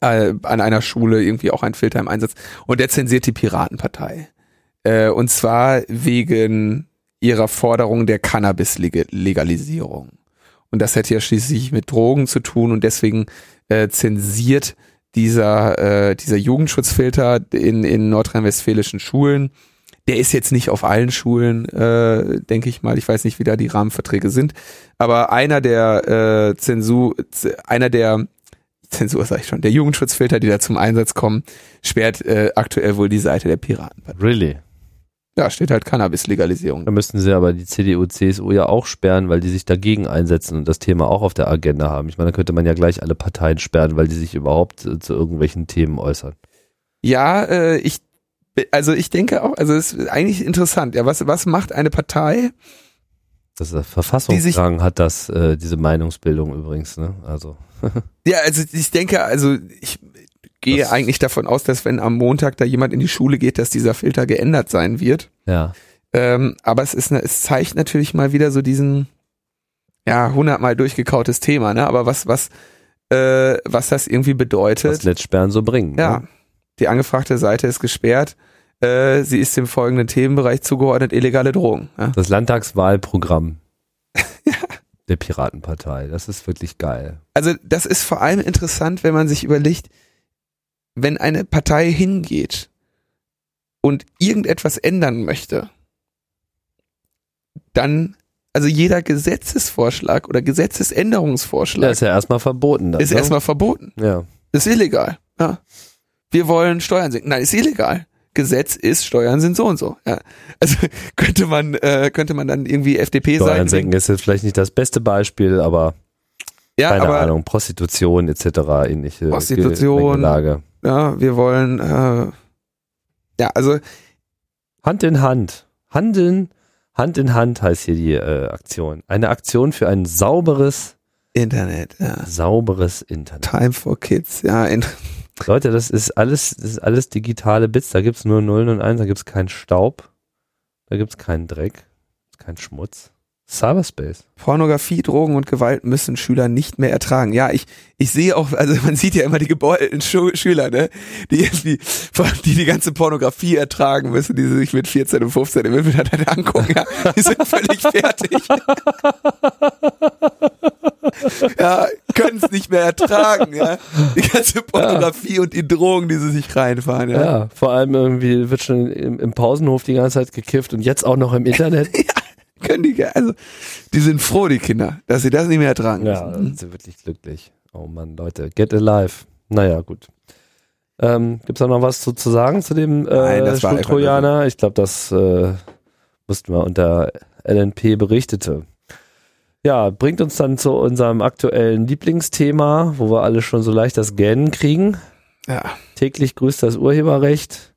äh, an einer Schule irgendwie auch ein Filter im Einsatz. Und der zensiert die Piratenpartei. Äh, und zwar wegen ihrer Forderung der Cannabis-Legalisierung. Und das hätte ja schließlich mit Drogen zu tun und deswegen äh, zensiert dieser, äh, dieser Jugendschutzfilter in, in nordrhein-westfälischen Schulen. Der ist jetzt nicht auf allen Schulen, äh, denke ich mal. Ich weiß nicht, wie da die Rahmenverträge sind. Aber einer der äh, Zensur, einer der Zensur sag ich schon, der Jugendschutzfilter, die da zum Einsatz kommen, sperrt äh, aktuell wohl die Seite der Piraten. Really? Ja, steht halt Cannabis-Legalisierung. Da müssten sie aber die CDU, CSU ja auch sperren, weil die sich dagegen einsetzen und das Thema auch auf der Agenda haben. Ich meine, da könnte man ja gleich alle Parteien sperren, weil die sich überhaupt äh, zu irgendwelchen Themen äußern. Ja, äh, ich, also ich denke auch, also es ist eigentlich interessant. Ja, was, was macht eine Partei? Das ist Verfassungsrang hat das, äh, diese Meinungsbildung übrigens, ne? Also. ja, also ich denke, also ich gehe das eigentlich davon aus, dass wenn am Montag da jemand in die Schule geht, dass dieser Filter geändert sein wird. Ja. Ähm, aber es ist, es zeigt natürlich mal wieder so diesen, ja, hundertmal durchgekautes Thema, ne? Aber was, was, äh, was das irgendwie bedeutet. Was Netzsperren so bringen. Ja. Ne? Die angefragte Seite ist gesperrt. Äh, sie ist dem folgenden Themenbereich zugeordnet, illegale Drohungen. Ja? Das Landtagswahlprogramm. ja. Der Piratenpartei. Das ist wirklich geil. Also, das ist vor allem interessant, wenn man sich überlegt, wenn eine Partei hingeht und irgendetwas ändern möchte, dann, also jeder Gesetzesvorschlag oder Gesetzesänderungsvorschlag. Ja, ist ja erstmal verboten. Dann, ist ne? erstmal verboten. Ja. Ist illegal. Ja. Wir wollen Steuern senken. Nein, ist illegal. Gesetz ist, Steuern sind so und so. Ja. Also könnte man, äh, könnte man dann irgendwie FDP Steuern sein. Steuern senken ist jetzt vielleicht nicht das beste Beispiel, aber ja, keine aber Ahnung, Prostitution etc. ähnliche Prostitution, Lage ja, wir wollen, äh, ja, also Hand in Hand, handeln, Hand in Hand heißt hier die äh, Aktion. Eine Aktion für ein sauberes Internet, ja. Sauberes Internet. Time for Kids, ja. Leute, das ist alles, das ist alles digitale Bits. Da gibt's nur Nullen und Eins, da gibt's keinen Staub, da gibt's keinen Dreck, keinen Schmutz. Cyberspace. Pornografie, Drogen und Gewalt müssen Schüler nicht mehr ertragen. Ja, ich, ich sehe auch, also man sieht ja immer die gebeutelten Schu Schüler, ne, die irgendwie, die die ganze Pornografie ertragen müssen, die sich mit 14 und 15 im Internet angucken, ja, die sind völlig fertig. ja, können es nicht mehr ertragen, ja. Die ganze Pornografie ja. und die Drogen, die sie sich reinfahren, ja. Ja, vor allem irgendwie wird schon im, im Pausenhof die ganze Zeit gekifft und jetzt auch noch im Internet. ja können die, also, die sind froh, die Kinder, dass sie das nicht mehr ertragen Ja, sind sie wirklich glücklich. Oh Mann, Leute, get alive. Naja, gut. Ähm, Gibt es da noch was zu, zu sagen zu dem äh, Nein, Schultrojaner? Ich glaube, das äh, mussten wir unter LNP berichtete. Ja, bringt uns dann zu unserem aktuellen Lieblingsthema, wo wir alle schon so leicht das Gähnen kriegen. Ja. Täglich grüßt das Urheberrecht.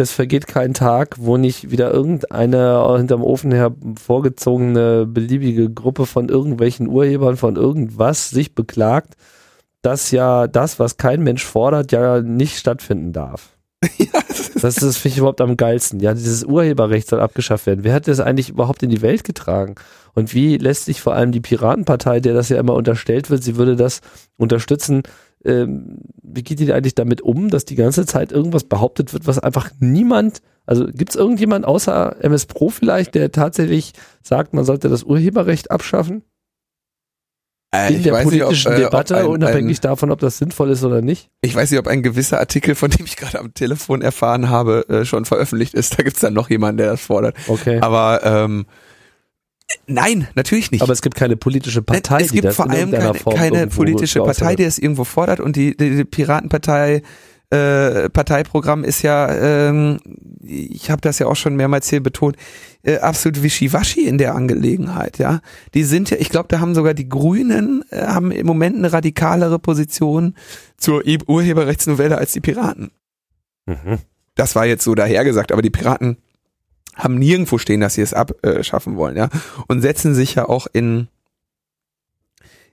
Es vergeht kein Tag, wo nicht wieder irgendeine hinterm Ofen her vorgezogene beliebige Gruppe von irgendwelchen Urhebern von irgendwas sich beklagt, dass ja das, was kein Mensch fordert, ja nicht stattfinden darf. Ja, das ist, finde ich überhaupt am geilsten. Ja, dieses Urheberrecht soll abgeschafft werden. Wer hat das eigentlich überhaupt in die Welt getragen? Und wie lässt sich vor allem die Piratenpartei, der das ja immer unterstellt wird, sie würde das unterstützen, ähm, wie geht ihr eigentlich damit um, dass die ganze Zeit irgendwas behauptet wird, was einfach niemand, also gibt es irgendjemand außer MS Pro vielleicht, der tatsächlich sagt, man sollte das Urheberrecht abschaffen? Äh, in der politischen nicht, ob, Debatte, äh, ein, unabhängig ein, davon, ob das sinnvoll ist oder nicht? Ich weiß nicht, ob ein gewisser Artikel, von dem ich gerade am Telefon erfahren habe, äh, schon veröffentlicht ist. Da gibt es dann noch jemanden, der das fordert. Okay. Aber ähm, Nein, natürlich nicht. Aber es gibt keine politische Partei, es gibt die das vor allem keine, keine politische Partei, die das irgendwo fordert und die, die, die Piratenpartei äh, Parteiprogramm ist ja, ähm, ich habe das ja auch schon mehrmals hier betont, äh, absolut wischiwaschi in der Angelegenheit, ja. Die sind ja, ich glaube, da haben sogar die Grünen äh, haben im Moment eine radikalere Position zur Urheberrechtsnovelle als die Piraten. Mhm. Das war jetzt so dahergesagt, aber die Piraten haben nirgendwo stehen, dass sie es abschaffen wollen, ja. Und setzen sich ja auch in,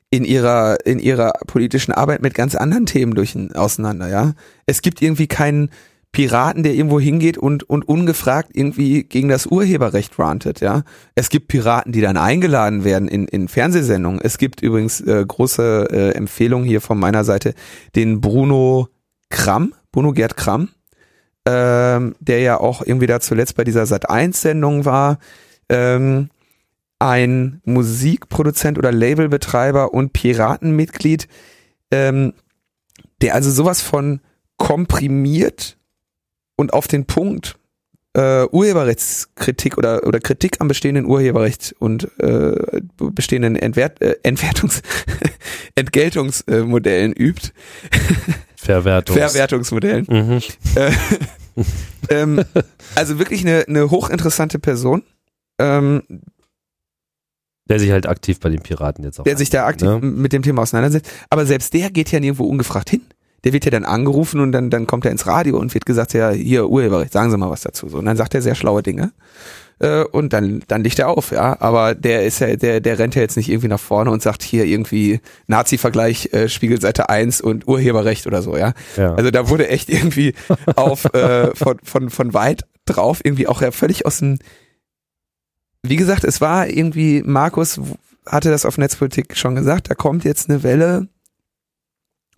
in ihrer, in ihrer politischen Arbeit mit ganz anderen Themen durch auseinander, ja. Es gibt irgendwie keinen Piraten, der irgendwo hingeht und, und ungefragt irgendwie gegen das Urheberrecht rantet, ja. Es gibt Piraten, die dann eingeladen werden in, in Fernsehsendungen. Es gibt übrigens äh, große äh, Empfehlung hier von meiner Seite, den Bruno Kramm, Bruno Gerd Kramm, ähm, der ja auch irgendwie da zuletzt bei dieser Sat1-Sendung war, ähm, ein Musikproduzent oder Labelbetreiber und Piratenmitglied, ähm, der also sowas von komprimiert und auf den Punkt äh, Urheberrechtskritik oder, oder Kritik am bestehenden Urheberrecht und äh, bestehenden Entwert, äh, Entwertungs Entgeltungsmodellen übt. Verwertungs. Verwertungsmodellen. Mhm. Äh, ähm, also wirklich eine, eine hochinteressante Person, ähm, Der sich halt aktiv bei den Piraten jetzt auch. der sich da aktiv ne? mit dem Thema auseinandersetzt. Aber selbst der geht ja nirgendwo ungefragt hin. Der wird ja dann angerufen und dann, dann kommt er ins Radio und wird gesagt, ja, hier Urheberrecht, sagen Sie mal was dazu. So, und dann sagt er sehr schlaue Dinge. Äh, und dann, dann liegt er auf, ja. Aber der ist ja, der, der rennt ja jetzt nicht irgendwie nach vorne und sagt hier irgendwie Nazi-Vergleich, äh, Spiegelseite 1 und Urheberrecht oder so, ja. Ja. Also da wurde echt irgendwie auf äh, von, von, von weit drauf irgendwie auch ja völlig aus dem wie gesagt, es war irgendwie, Markus hatte das auf Netzpolitik schon gesagt, da kommt jetzt eine Welle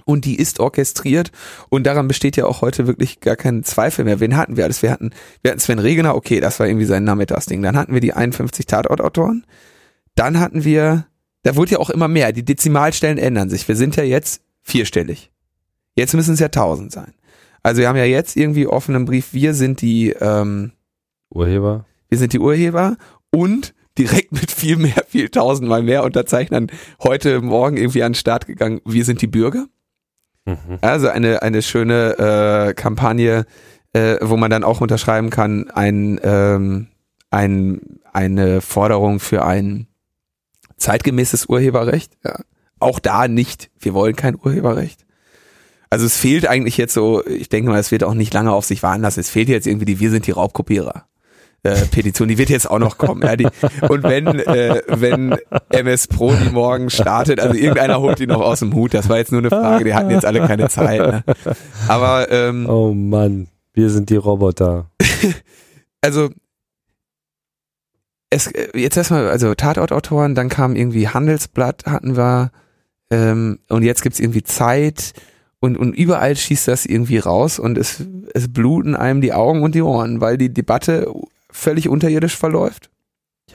und die ist orchestriert und daran besteht ja auch heute wirklich gar kein Zweifel mehr. Wen hatten wir alles? Wir hatten, wir hatten Sven Regener, okay, das war irgendwie sein Nachmittagsding. Dann hatten wir die 51 Tatortautoren. Dann hatten wir, da wurde ja auch immer mehr, die Dezimalstellen ändern sich. Wir sind ja jetzt vierstellig. Jetzt müssen es ja 1000 sein. Also wir haben ja jetzt irgendwie offenen Brief, wir sind die, ähm, Urheber. wir sind die Urheber und direkt mit viel mehr, viel tausendmal mehr Unterzeichnern heute Morgen irgendwie an den Start gegangen. Wir sind die Bürger. Mhm. Also eine, eine schöne äh, Kampagne, äh, wo man dann auch unterschreiben kann, ein, ähm, ein, eine Forderung für ein zeitgemäßes Urheberrecht. Ja. Auch da nicht. Wir wollen kein Urheberrecht. Also es fehlt eigentlich jetzt so, ich denke mal, es wird auch nicht lange auf sich warten lassen. Es fehlt jetzt irgendwie die Wir sind die Raubkopierer. Äh, Petition, die wird jetzt auch noch kommen. Ja, die, und wenn, äh, wenn MS Pro die morgen startet, also irgendeiner holt die noch aus dem Hut, das war jetzt nur eine Frage, die hatten jetzt alle keine Zeit. Ne? Aber ähm, Oh Mann, wir sind die Roboter. also es äh, jetzt erstmal, also Tatortautoren, dann kam irgendwie Handelsblatt, hatten wir, ähm, und jetzt gibt's irgendwie Zeit und, und überall schießt das irgendwie raus und es, es bluten einem die Augen und die Ohren, weil die Debatte völlig unterirdisch verläuft.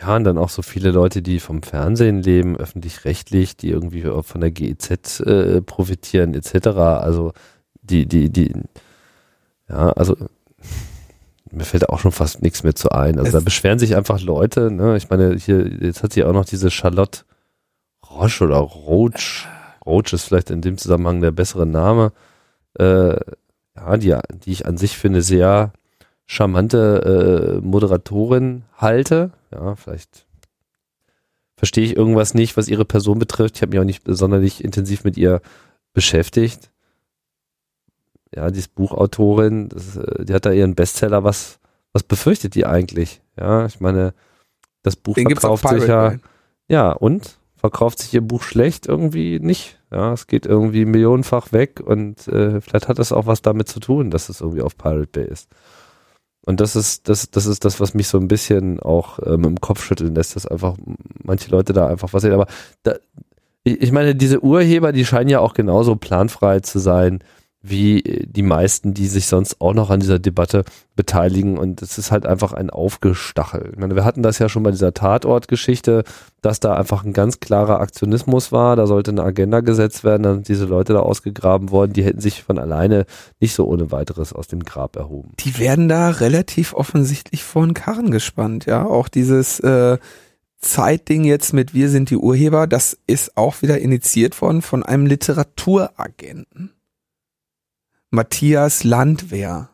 Ja, und dann auch so viele Leute, die vom Fernsehen leben, öffentlich-rechtlich, die irgendwie von der GEZ äh, profitieren, etc. Also die, die, die, ja, also mir fällt auch schon fast nichts mehr zu ein. Also Es- da beschweren sich einfach Leute, ne? Ich meine, hier, jetzt hat sie auch noch diese Charlotte Roche oder Roach. Roach ist vielleicht in dem Zusammenhang der bessere Name. Äh, ja, die, die ich an sich eine sehr charmante äh, Moderatorin halte. Ja, vielleicht verstehe ich irgendwas nicht, was ihre Person betrifft. Ich habe mich auch nicht sonderlich intensiv mit ihr beschäftigt. Ja, die ist Buchautorin, das, äh, die hat da ihren Bestseller. Was, was befürchtet die eigentlich? Ja, ich meine, das Buch Den verkauft sich ja. Ja, und? Verkauft sich ihr Buch schlecht? Irgendwie nicht. Ja, es geht irgendwie millionenfach weg und äh, vielleicht hat das auch was damit zu tun, dass es irgendwie auf Pirate Bay ist. Und das ist, das, das ist das, was mich so ein bisschen auch ähm, im Kopf schütteln lässt, dass einfach manche Leute da einfach was sehen. Aber da, ich, ich meine, diese Urheber, die scheinen ja auch genauso planfrei zu sein, wie äh, die meisten, die sich sonst auch noch an dieser Debatte beteiligen. Und es ist halt einfach ein Aufgestachel. Ich meine, wir hatten das ja schon bei dieser Tatort-Geschichte, dass da einfach ein ganz klarer Aktionismus war. Da sollte eine Agenda gesetzt werden, dann sind diese Leute da ausgegraben worden. Die hätten sich von alleine nicht so ohne weiteres aus dem Grab erhoben. Die werden da relativ offensichtlich vor den Karren gespannt, ja. Auch dieses äh, Zeitding jetzt mit Wir sind die Urheber, das ist auch wieder initiiert worden von einem Literaturagenten. Matthias Landwehr.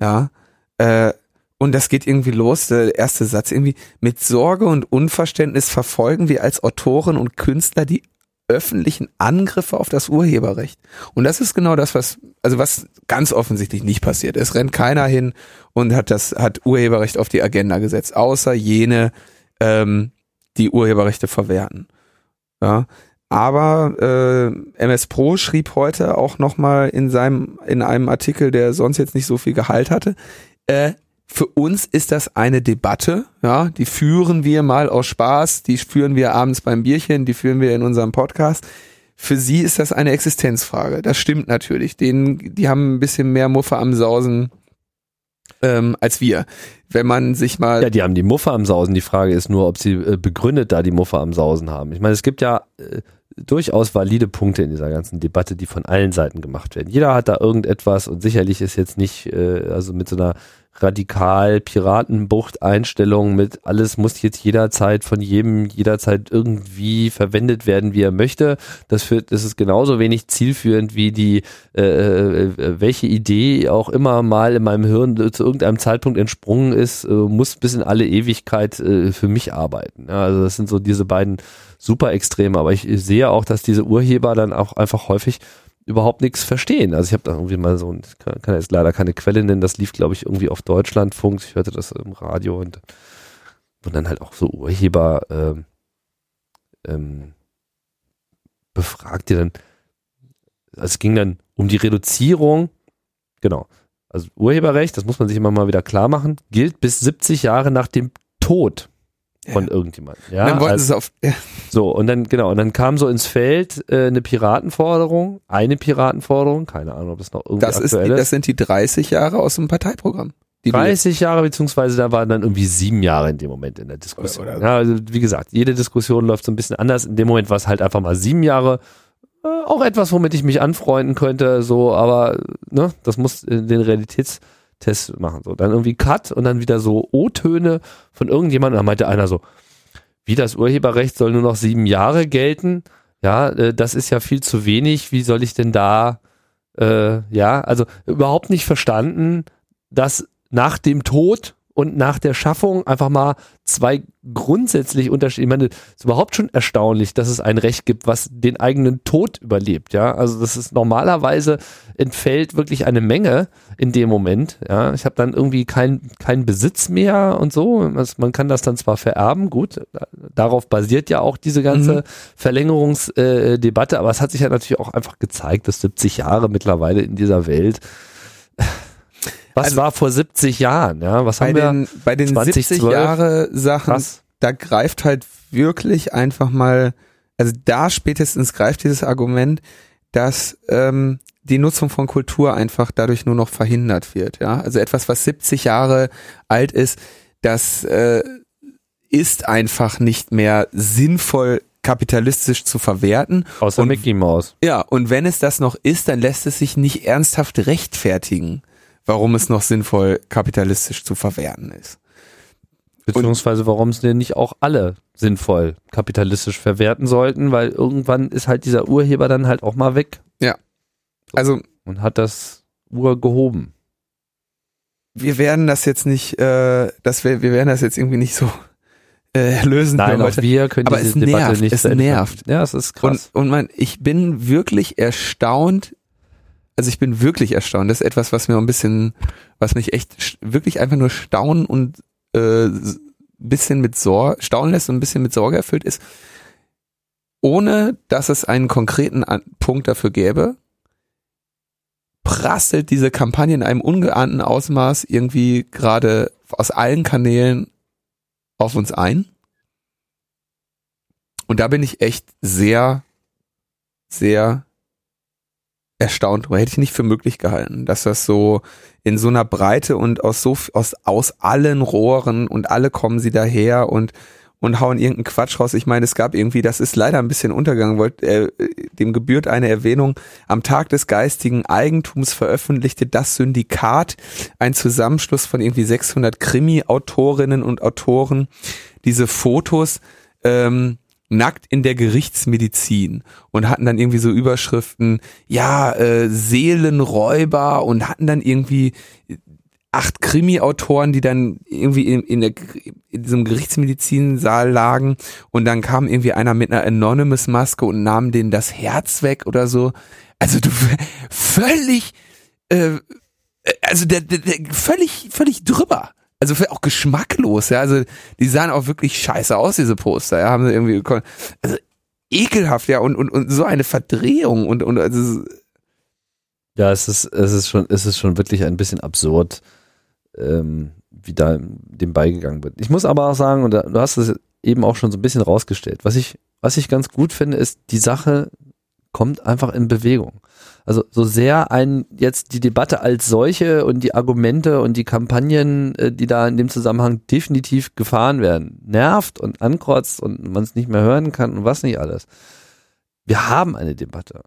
Ja. Äh, und das geht irgendwie los, der erste Satz irgendwie, mit Sorge und Unverständnis verfolgen wir als Autoren und Künstler die öffentlichen Angriffe auf das Urheberrecht. Und das ist genau das, was, also was ganz offensichtlich nicht passiert. Es rennt keiner hin und hat das, hat Urheberrecht auf die Agenda gesetzt, außer jene, ähm, die Urheberrechte verwerten. Ja. Aber äh, MS Pro schrieb heute auch nochmal in seinem, in einem Artikel, der sonst jetzt nicht so viel Gehalt hatte, äh, für uns ist das eine Debatte, ja, die führen wir mal aus Spaß, die führen wir abends beim Bierchen, die führen wir in unserem Podcast. Für sie ist das eine Existenzfrage. Das stimmt natürlich. Denen, die haben ein bisschen mehr Muffe am Sausen ähm, als wir. Wenn man sich mal. Ja, die haben die Muffe am Sausen. Die Frage ist nur, ob sie äh, begründet da die Muffe am Sausen haben. Ich meine, es gibt ja äh, durchaus valide Punkte in dieser ganzen Debatte, die von allen Seiten gemacht werden. Jeder hat da irgendetwas und sicherlich ist jetzt nicht, äh, also mit so einer radikal Piratenbucht-Einstellung mit alles muss jetzt jederzeit von jedem jederzeit irgendwie verwendet werden, wie er möchte. Das, führt, das ist genauso wenig zielführend wie die, äh, äh, welche Idee auch immer mal in meinem Hirn zu irgendeinem Zeitpunkt entsprungen ist, äh, muss bis in alle Ewigkeit äh, für mich arbeiten. Ja, also das sind so diese beiden super Extreme. Aber ich sehe auch, dass diese Urheber dann auch einfach häufig überhaupt nichts verstehen. Also ich habe da irgendwie mal so, ich kann, kann jetzt leider keine Quelle nennen, das lief, glaube ich, irgendwie auf Deutschlandfunk, ich hörte das im Radio und, und dann halt auch so Urheber ähm, ähm, befragt, die dann, also es ging dann um die Reduzierung, genau, also Urheberrecht, das muss man sich immer mal wieder klar machen, gilt bis 70 Jahre nach dem Tod von ja. irgendjemandem. Ja, dann wollten also, sie auf. Ja. So, und dann, genau, und dann kam so ins Feld äh, eine Piratenforderung, eine Piratenforderung, keine Ahnung, ob das noch irgendwie das ist. Die, das sind die 30 Jahre aus dem Parteiprogramm. 30 Jahre, beziehungsweise da waren dann irgendwie sieben Jahre in dem Moment in der Diskussion. Oder, oder. Ja, also wie gesagt, jede Diskussion läuft so ein bisschen anders. In dem Moment war es halt einfach mal sieben Jahre. Äh, auch etwas, womit ich mich anfreunden könnte, so, aber ne, das muss in den Realitäts- Test machen. So, dann irgendwie Cut und dann wieder so O-Töne von irgendjemandem. Da meinte einer so, wie das Urheberrecht soll nur noch sieben Jahre gelten. Ja, äh, das ist ja viel zu wenig. Wie soll ich denn da, äh, ja, also überhaupt nicht verstanden, dass nach dem Tod und nach der Schaffung einfach mal zwei grundsätzlich unterschiedliche. Ich meine, es ist überhaupt schon erstaunlich, dass es ein Recht gibt, was den eigenen Tod überlebt. Ja, also das ist normalerweise entfällt wirklich eine Menge in dem Moment. Ja, ich habe dann irgendwie keinen keinen Besitz mehr und so. Also man kann das dann zwar vererben, gut. Darauf basiert ja auch diese ganze mhm. Verlängerungsdebatte, aber es hat sich ja natürlich auch einfach gezeigt, dass 70 Jahre mittlerweile in dieser Welt was also, war vor 70 Jahren? Ja, was haben den, wir? Bei den 20, 70 Jahre Sachen, Krass. da greift halt wirklich einfach mal, also da spätestens greift dieses Argument, dass ähm, die Nutzung von Kultur einfach dadurch nur noch verhindert wird. Ja, also etwas, was 70 Jahre alt ist, das äh, ist einfach nicht mehr sinnvoll kapitalistisch zu verwerten. Außer und, Mickey Mouse. Ja, und wenn es das noch ist, dann lässt es sich nicht ernsthaft rechtfertigen warum es noch sinnvoll kapitalistisch zu verwerten ist. Beziehungsweise warum es denn nicht auch alle sinnvoll kapitalistisch verwerten sollten, weil irgendwann ist halt dieser Urheber dann halt auch mal weg. Ja. Also. Und hat das Ur gehoben. Wir werden das jetzt nicht, äh, das wir, wir werden das jetzt irgendwie nicht so äh, lösen. Nein, auch wir können aber diese es Debatte nervt, nicht es nervt. Ja, es ist krass. Und, und man, ich bin wirklich erstaunt, also ich bin wirklich erstaunt. Das ist etwas, was mir ein bisschen, was mich echt wirklich einfach nur staunen und äh, bisschen mit Sorge, staunen lässt und ein bisschen mit Sorge erfüllt ist, ohne dass es einen konkreten Punkt dafür gäbe, prasselt diese Kampagne in einem ungeahnten Ausmaß irgendwie gerade aus allen Kanälen auf uns ein. Und da bin ich echt sehr, sehr erstaunt drüber. Hätte ich nicht für möglich gehalten, dass das so in so einer Breite und aus so aus aus allen Rohren und alle kommen sie daher und und hauen irgendeinen Quatsch raus. Ich meine, es gab irgendwie, das ist leider ein bisschen untergegangen, wollt, äh, dem gebührt eine Erwähnung. Am Tag des geistigen Eigentums veröffentlichte das Syndikat ein Zusammenschluss von irgendwie 600 Krimi-Autorinnen und Autoren diese Fotos ähm, nackt in der Gerichtsmedizin und hatten dann irgendwie so Überschriften, ja, äh, Seelenräuber und hatten dann irgendwie acht Krimi-Autoren, die dann irgendwie in, in, der, in diesem Gerichtsmedizinsaal lagen und dann kam irgendwie einer mit einer Anonymous-Maske und nahm denen das Herz weg oder so. Also du völlig, äh, also der, der, der völlig, völlig drüber also auch geschmacklos, ja. Also die sahen auch wirklich scheiße aus, diese Poster, ja. Haben sie irgendwie, also ekelhaft, ja. Und, und, und so eine Verdrehung und, und also, ja, es ist, es ist schon, es ist schon wirklich ein bisschen absurd, ähm, wie da dem beigegangen wird. Ich muss aber auch sagen, und du hast es eben auch schon so ein bisschen rausgestellt, was ich, was ich ganz gut finde, ist, die Sache kommt einfach in Bewegung. Also so sehr ein jetzt die Debatte als solche und die Argumente und die Kampagnen, äh, die da in dem Zusammenhang definitiv gefahren werden, nervt und ankotzt und man es nicht mehr hören kann und was nicht alles. Wir haben eine Debatte.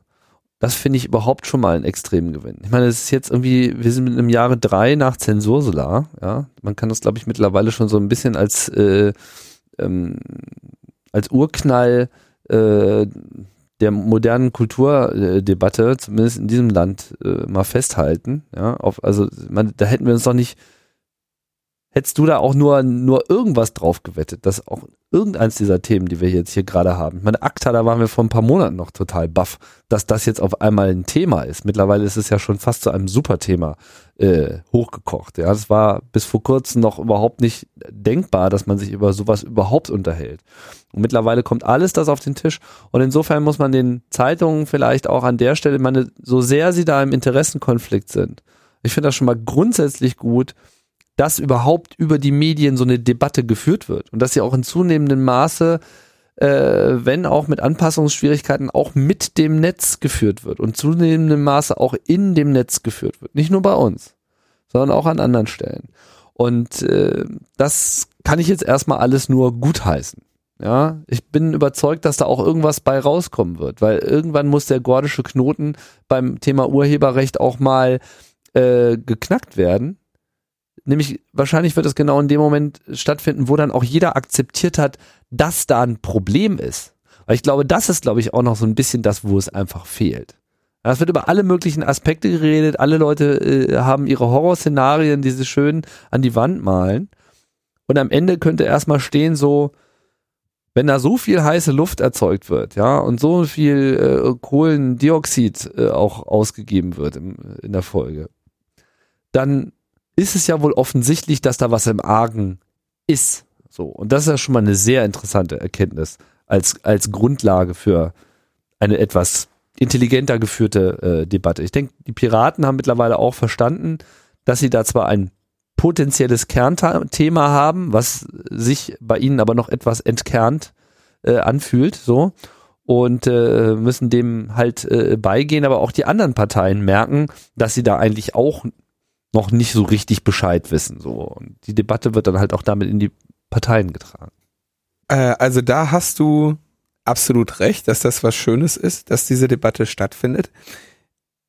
Das finde ich überhaupt schon mal einen extremen Gewinn. Ich meine, es ist jetzt irgendwie, wir sind im Jahre drei nach Zensursolar, ja. Man kann das, glaube ich, mittlerweile schon so ein bisschen als, äh, ähm, als Urknall äh, der modernen Kulturdebatte, zumindest in diesem Land, äh, mal festhalten. Ja, auf, also man, da hätten wir uns doch nicht, hättest du da auch nur, nur irgendwas drauf gewettet, dass auch irgendeins dieser Themen, die wir jetzt hier gerade haben, meine, ACTA, da waren wir vor ein paar Monaten noch total baff, dass das jetzt auf einmal ein Thema ist. Mittlerweile ist es ja schon fast zu einem Superthema äh, hochgekocht. Ja, das war bis vor kurzem noch überhaupt nicht denkbar, dass man sich über sowas überhaupt unterhält. Und mittlerweile kommt alles das auf den Tisch. Und insofern muss man den Zeitungen vielleicht auch an der Stelle, meine, so sehr sie da im Interessenkonflikt sind, ich finde das schon mal grundsätzlich gut, dass überhaupt über die Medien so eine Debatte geführt wird und dass sie auch in zunehmendem Maße, äh, wenn auch mit Anpassungsschwierigkeiten, auch mit dem Netz geführt wird und zunehmendem Maße auch in dem Netz geführt wird. Nicht nur bei uns, sondern auch an anderen Stellen. Und äh, das kann ich jetzt erstmal alles nur gutheißen. Ja, ich bin überzeugt, dass da auch irgendwas bei rauskommen wird, weil irgendwann muss der gordische Knoten beim Thema Urheberrecht auch mal äh, geknackt werden Nämlich wahrscheinlich wird es genau in dem Moment stattfinden, wo dann auch jeder akzeptiert hat, dass da ein Problem ist. Weil ich glaube, das ist, glaube ich, auch noch so ein bisschen das, wo es einfach fehlt. Es wird über alle möglichen Aspekte geredet, alle Leute äh, haben ihre Horrorszenarien, die sie schön an die Wand malen. Und am Ende könnte erstmal stehen so, wenn da so viel heiße Luft erzeugt wird, ja, und so viel äh, Kohlendioxid äh, auch ausgegeben wird im, in der Folge, dann ist es ja wohl offensichtlich, dass da was im Argen ist. So. Und das ist ja schon mal eine sehr interessante Erkenntnis als, als Grundlage für eine etwas intelligenter geführte äh, Debatte. Ich denke, die Piraten haben mittlerweile auch verstanden, dass sie da zwar ein potenzielles Kernthema haben, was sich bei ihnen aber noch etwas entkernt äh, anfühlt, so und äh, müssen dem halt äh, beigehen, aber auch die anderen Parteien merken, dass sie da eigentlich auch noch nicht so richtig Bescheid wissen. So. Und die Debatte wird dann halt auch damit in die Parteien getragen. Äh, also da hast du absolut recht, dass das was Schönes ist, dass diese Debatte stattfindet.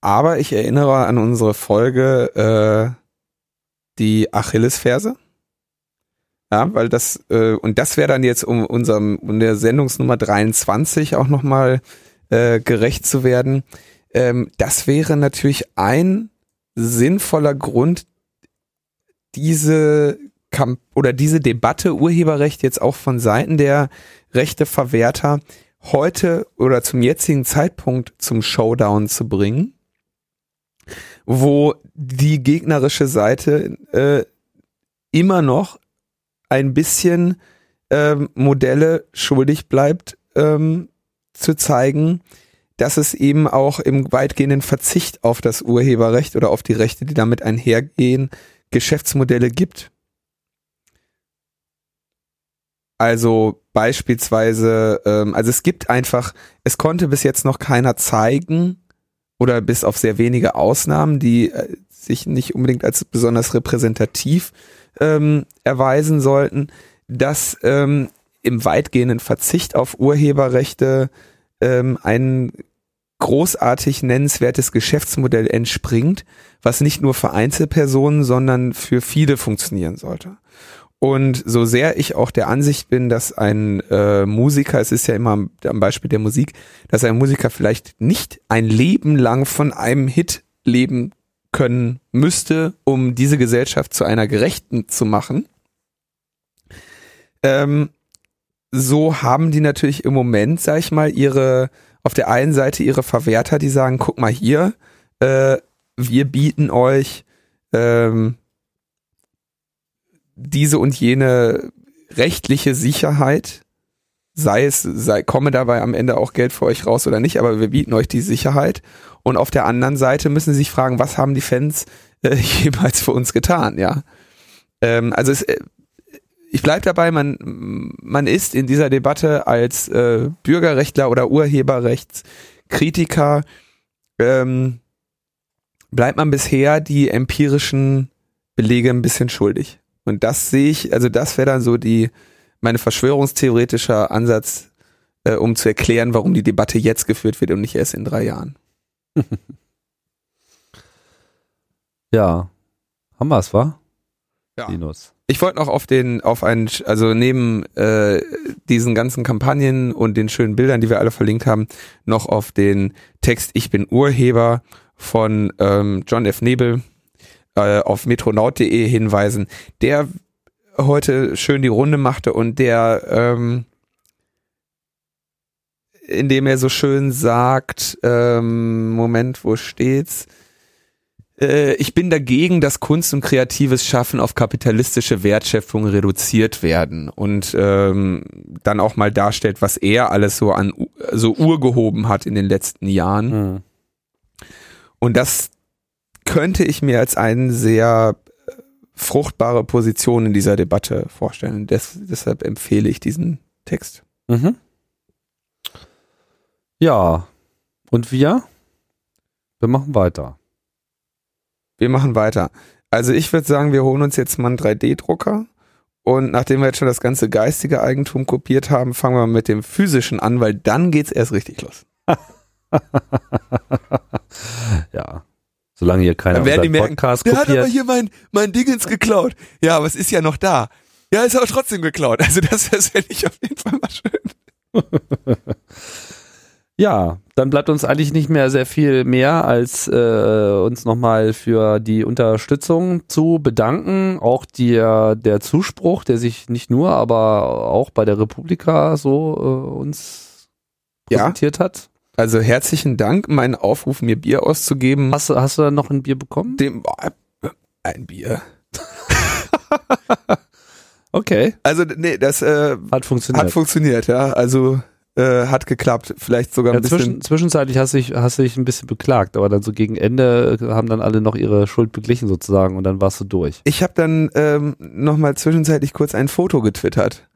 Aber ich erinnere an unsere Folge äh, die Achillesferse. Ja, weil das, äh, und das wäre dann jetzt um unserem, um der Sendungsnummer 23 auch nochmal äh, gerecht zu werden. Ähm, das wäre natürlich ein sinnvoller Grund, diese Kamp oder diese Debatte Urheberrecht jetzt auch von Seiten der Rechteverwerter heute oder zum jetzigen Zeitpunkt zum Showdown zu bringen, wo die gegnerische Seite äh, immer noch ein bisschen ähm, Modelle schuldig bleibt ähm, zu zeigen, dass es eben auch im weitgehenden Verzicht auf das Urheberrecht oder auf die Rechte, die damit einhergehen, Geschäftsmodelle gibt. Also beispielsweise, ähm, also es gibt einfach, es konnte bis jetzt noch keiner zeigen oder bis auf sehr wenige Ausnahmen, die äh, sich nicht unbedingt als besonders repräsentativ ähm, erweisen sollten, dass ähm, im weitgehenden Verzicht auf Urheberrechte ähm, ein großartig nennenswertes Geschäftsmodell entspringt, was nicht nur für Einzelpersonen, sondern für viele funktionieren sollte. Und so sehr ich auch der Ansicht bin, dass ein äh, Musiker, es ist ja immer am, am Beispiel der Musik, dass ein Musiker vielleicht nicht ein Leben lang von einem Hit leben können müsste, um diese Gesellschaft zu einer gerechten zu machen. Ähm, so haben die natürlich im Moment, sag ich mal, ihre, auf der einen Seite ihre Verwerter, die sagen, guck mal hier, äh, wir bieten euch ähm, diese und jene rechtliche Sicherheit, sei es, sei, komme dabei am Ende auch Geld für euch raus oder nicht, aber wir bieten euch die Sicherheit. Und auf der anderen Seite müssen sie sich fragen, was haben die Fans äh, jemals für uns getan, ja. Ähm, also es, äh, ich bleibe dabei, man, man ist in dieser Debatte als äh, Bürgerrechtler oder Urheberrechtskritiker Kritiker ähm, bleibt man bisher die empirischen Belege ein bisschen schuldig. Und das sehe ich, also das wäre dann so die, meine verschwörungstheoretischer Ansatz, äh, um zu erklären, warum die Debatte jetzt geführt wird und nicht erst in drei Jahren. ja. Haben wir es, wa? Ja. Linus. Ich wollte noch auf den, auf einen, also neben äh, diesen ganzen Kampagnen und den schönen Bildern, die wir alle verlinkt haben, noch auf den Text Ich bin Urheber von ähm, John F. Nebel äh, auf metronaut.de hinweisen, der heute schön die Runde machte und der ähm, indem er so schön sagt, ähm, Moment, wo steht's? Äh, ich bin dagegen, dass Kunst und kreatives Schaffen auf kapitalistische Wertschöpfung reduziert werden und ähm, dann auch mal darstellt, was er alles so an so urgehoben hat in den letzten Jahren. Hm. Und das könnte ich mir als eine sehr äh, fruchtbare Position in dieser Debatte vorstellen. Des, deshalb empfehle ich diesen Text. Mhm. Ja. Und wir? Wir machen weiter. Wir machen weiter. Also ich würde sagen, wir holen uns jetzt mal einen 3D-Drucker. Und nachdem wir jetzt schon das ganze geistige Eigentum kopiert haben, fangen wir mit dem physischen an, weil dann geht's erst richtig los. ja. Solange hier keiner Dann werden die merken, Podcast der hat aber kopiert. hier mein, mein Dingens geklaut. Ja, aber es ist ja noch da. Ja, ist aber trotzdem geklaut. Also das, das fände ich auf jeden Fall mal schön. Ja, dann bleibt uns eigentlich nicht mehr sehr viel mehr, als äh, uns nochmal für die Unterstützung zu bedanken. Auch der, der Zuspruch, der sich nicht nur, aber auch bei der Republika so äh, uns Ja. präsentiert hat. Also herzlichen Dank, meinen Aufruf, mir Bier auszugeben. Hast, du- hast du dann noch ein Bier bekommen? Dem, oh, ein Bier. Okay. Also nee, das äh, Hat funktioniert. hat funktioniert, ja. Also äh, hat geklappt. Vielleicht sogar ein ja, bisschen. zwischen, zwischenzeitlich hast du, dich, hast du dich ein bisschen beklagt, aber dann so gegen Ende haben dann alle noch ihre Schuld beglichen sozusagen und dann warst du durch. Ich habe dann ähm, nochmal zwischenzeitlich kurz ein Foto getwittert,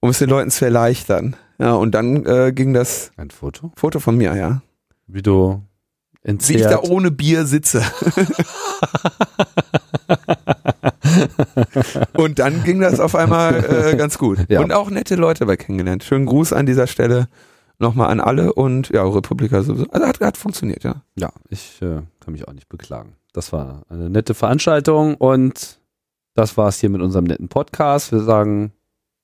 um es den Leuten zu erleichtern. Ja, und dann äh, ging das Ein Foto? Foto von mir, ja. Wie du Wie ich da entzerrt. ohne Bier sitze. und dann ging das auf einmal äh, ganz gut. Ja. Und auch nette Leute dabei kennengelernt. Schönen Gruß an dieser Stelle nochmal an alle und ja, Republika sowieso. Also hat, hat funktioniert, ja. Ja, ich äh, kann mich auch nicht beklagen. Das war eine nette Veranstaltung und das war's hier mit unserem netten Podcast. Wir sagen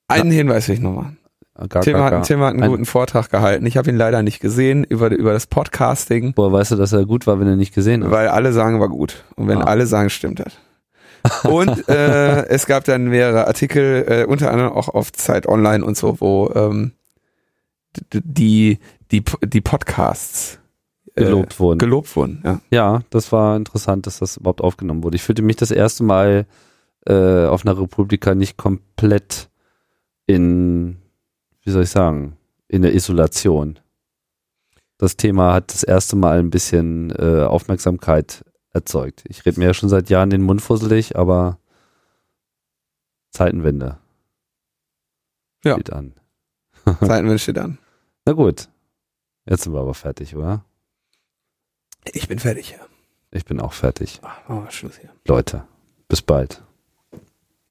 Einen Hinweis will ich noch machen. äh, gar, Tim gar, hat, gar. Tim hat einen Ein- guten Vortrag gehalten. Ich habe ihn leider nicht gesehen über, über das Podcasting, Woher weißt du, dass er gut war, wenn er nicht gesehen hat? weil alle sagen, war gut. Und wenn Ah. alle sagen, stimmt das. Und äh, es gab dann mehrere Artikel, äh, unter anderem auch auf Zeit Online und so, wo ähm, die, die, die Podcasts äh, Gelobt wurden. gelobt wurden. Ja. Ja, das war interessant, dass das überhaupt aufgenommen wurde. Ich fühlte mich das erste Mal äh, auf einer Republika nicht komplett in, wie soll ich sagen, in der Isolation. Das Thema hat das erste Mal ein bisschen äh, Aufmerksamkeit erzeugt. Ich rede mir ja schon seit Jahren den Mund fusselig, aber Zeitenwende Ja. steht an. Zeitenwünsche dann. Na gut, jetzt sind wir aber fertig, oder? Ich bin fertig. Ja. Ich bin auch fertig. Machen wir Schluss hier. Leute, bis bald.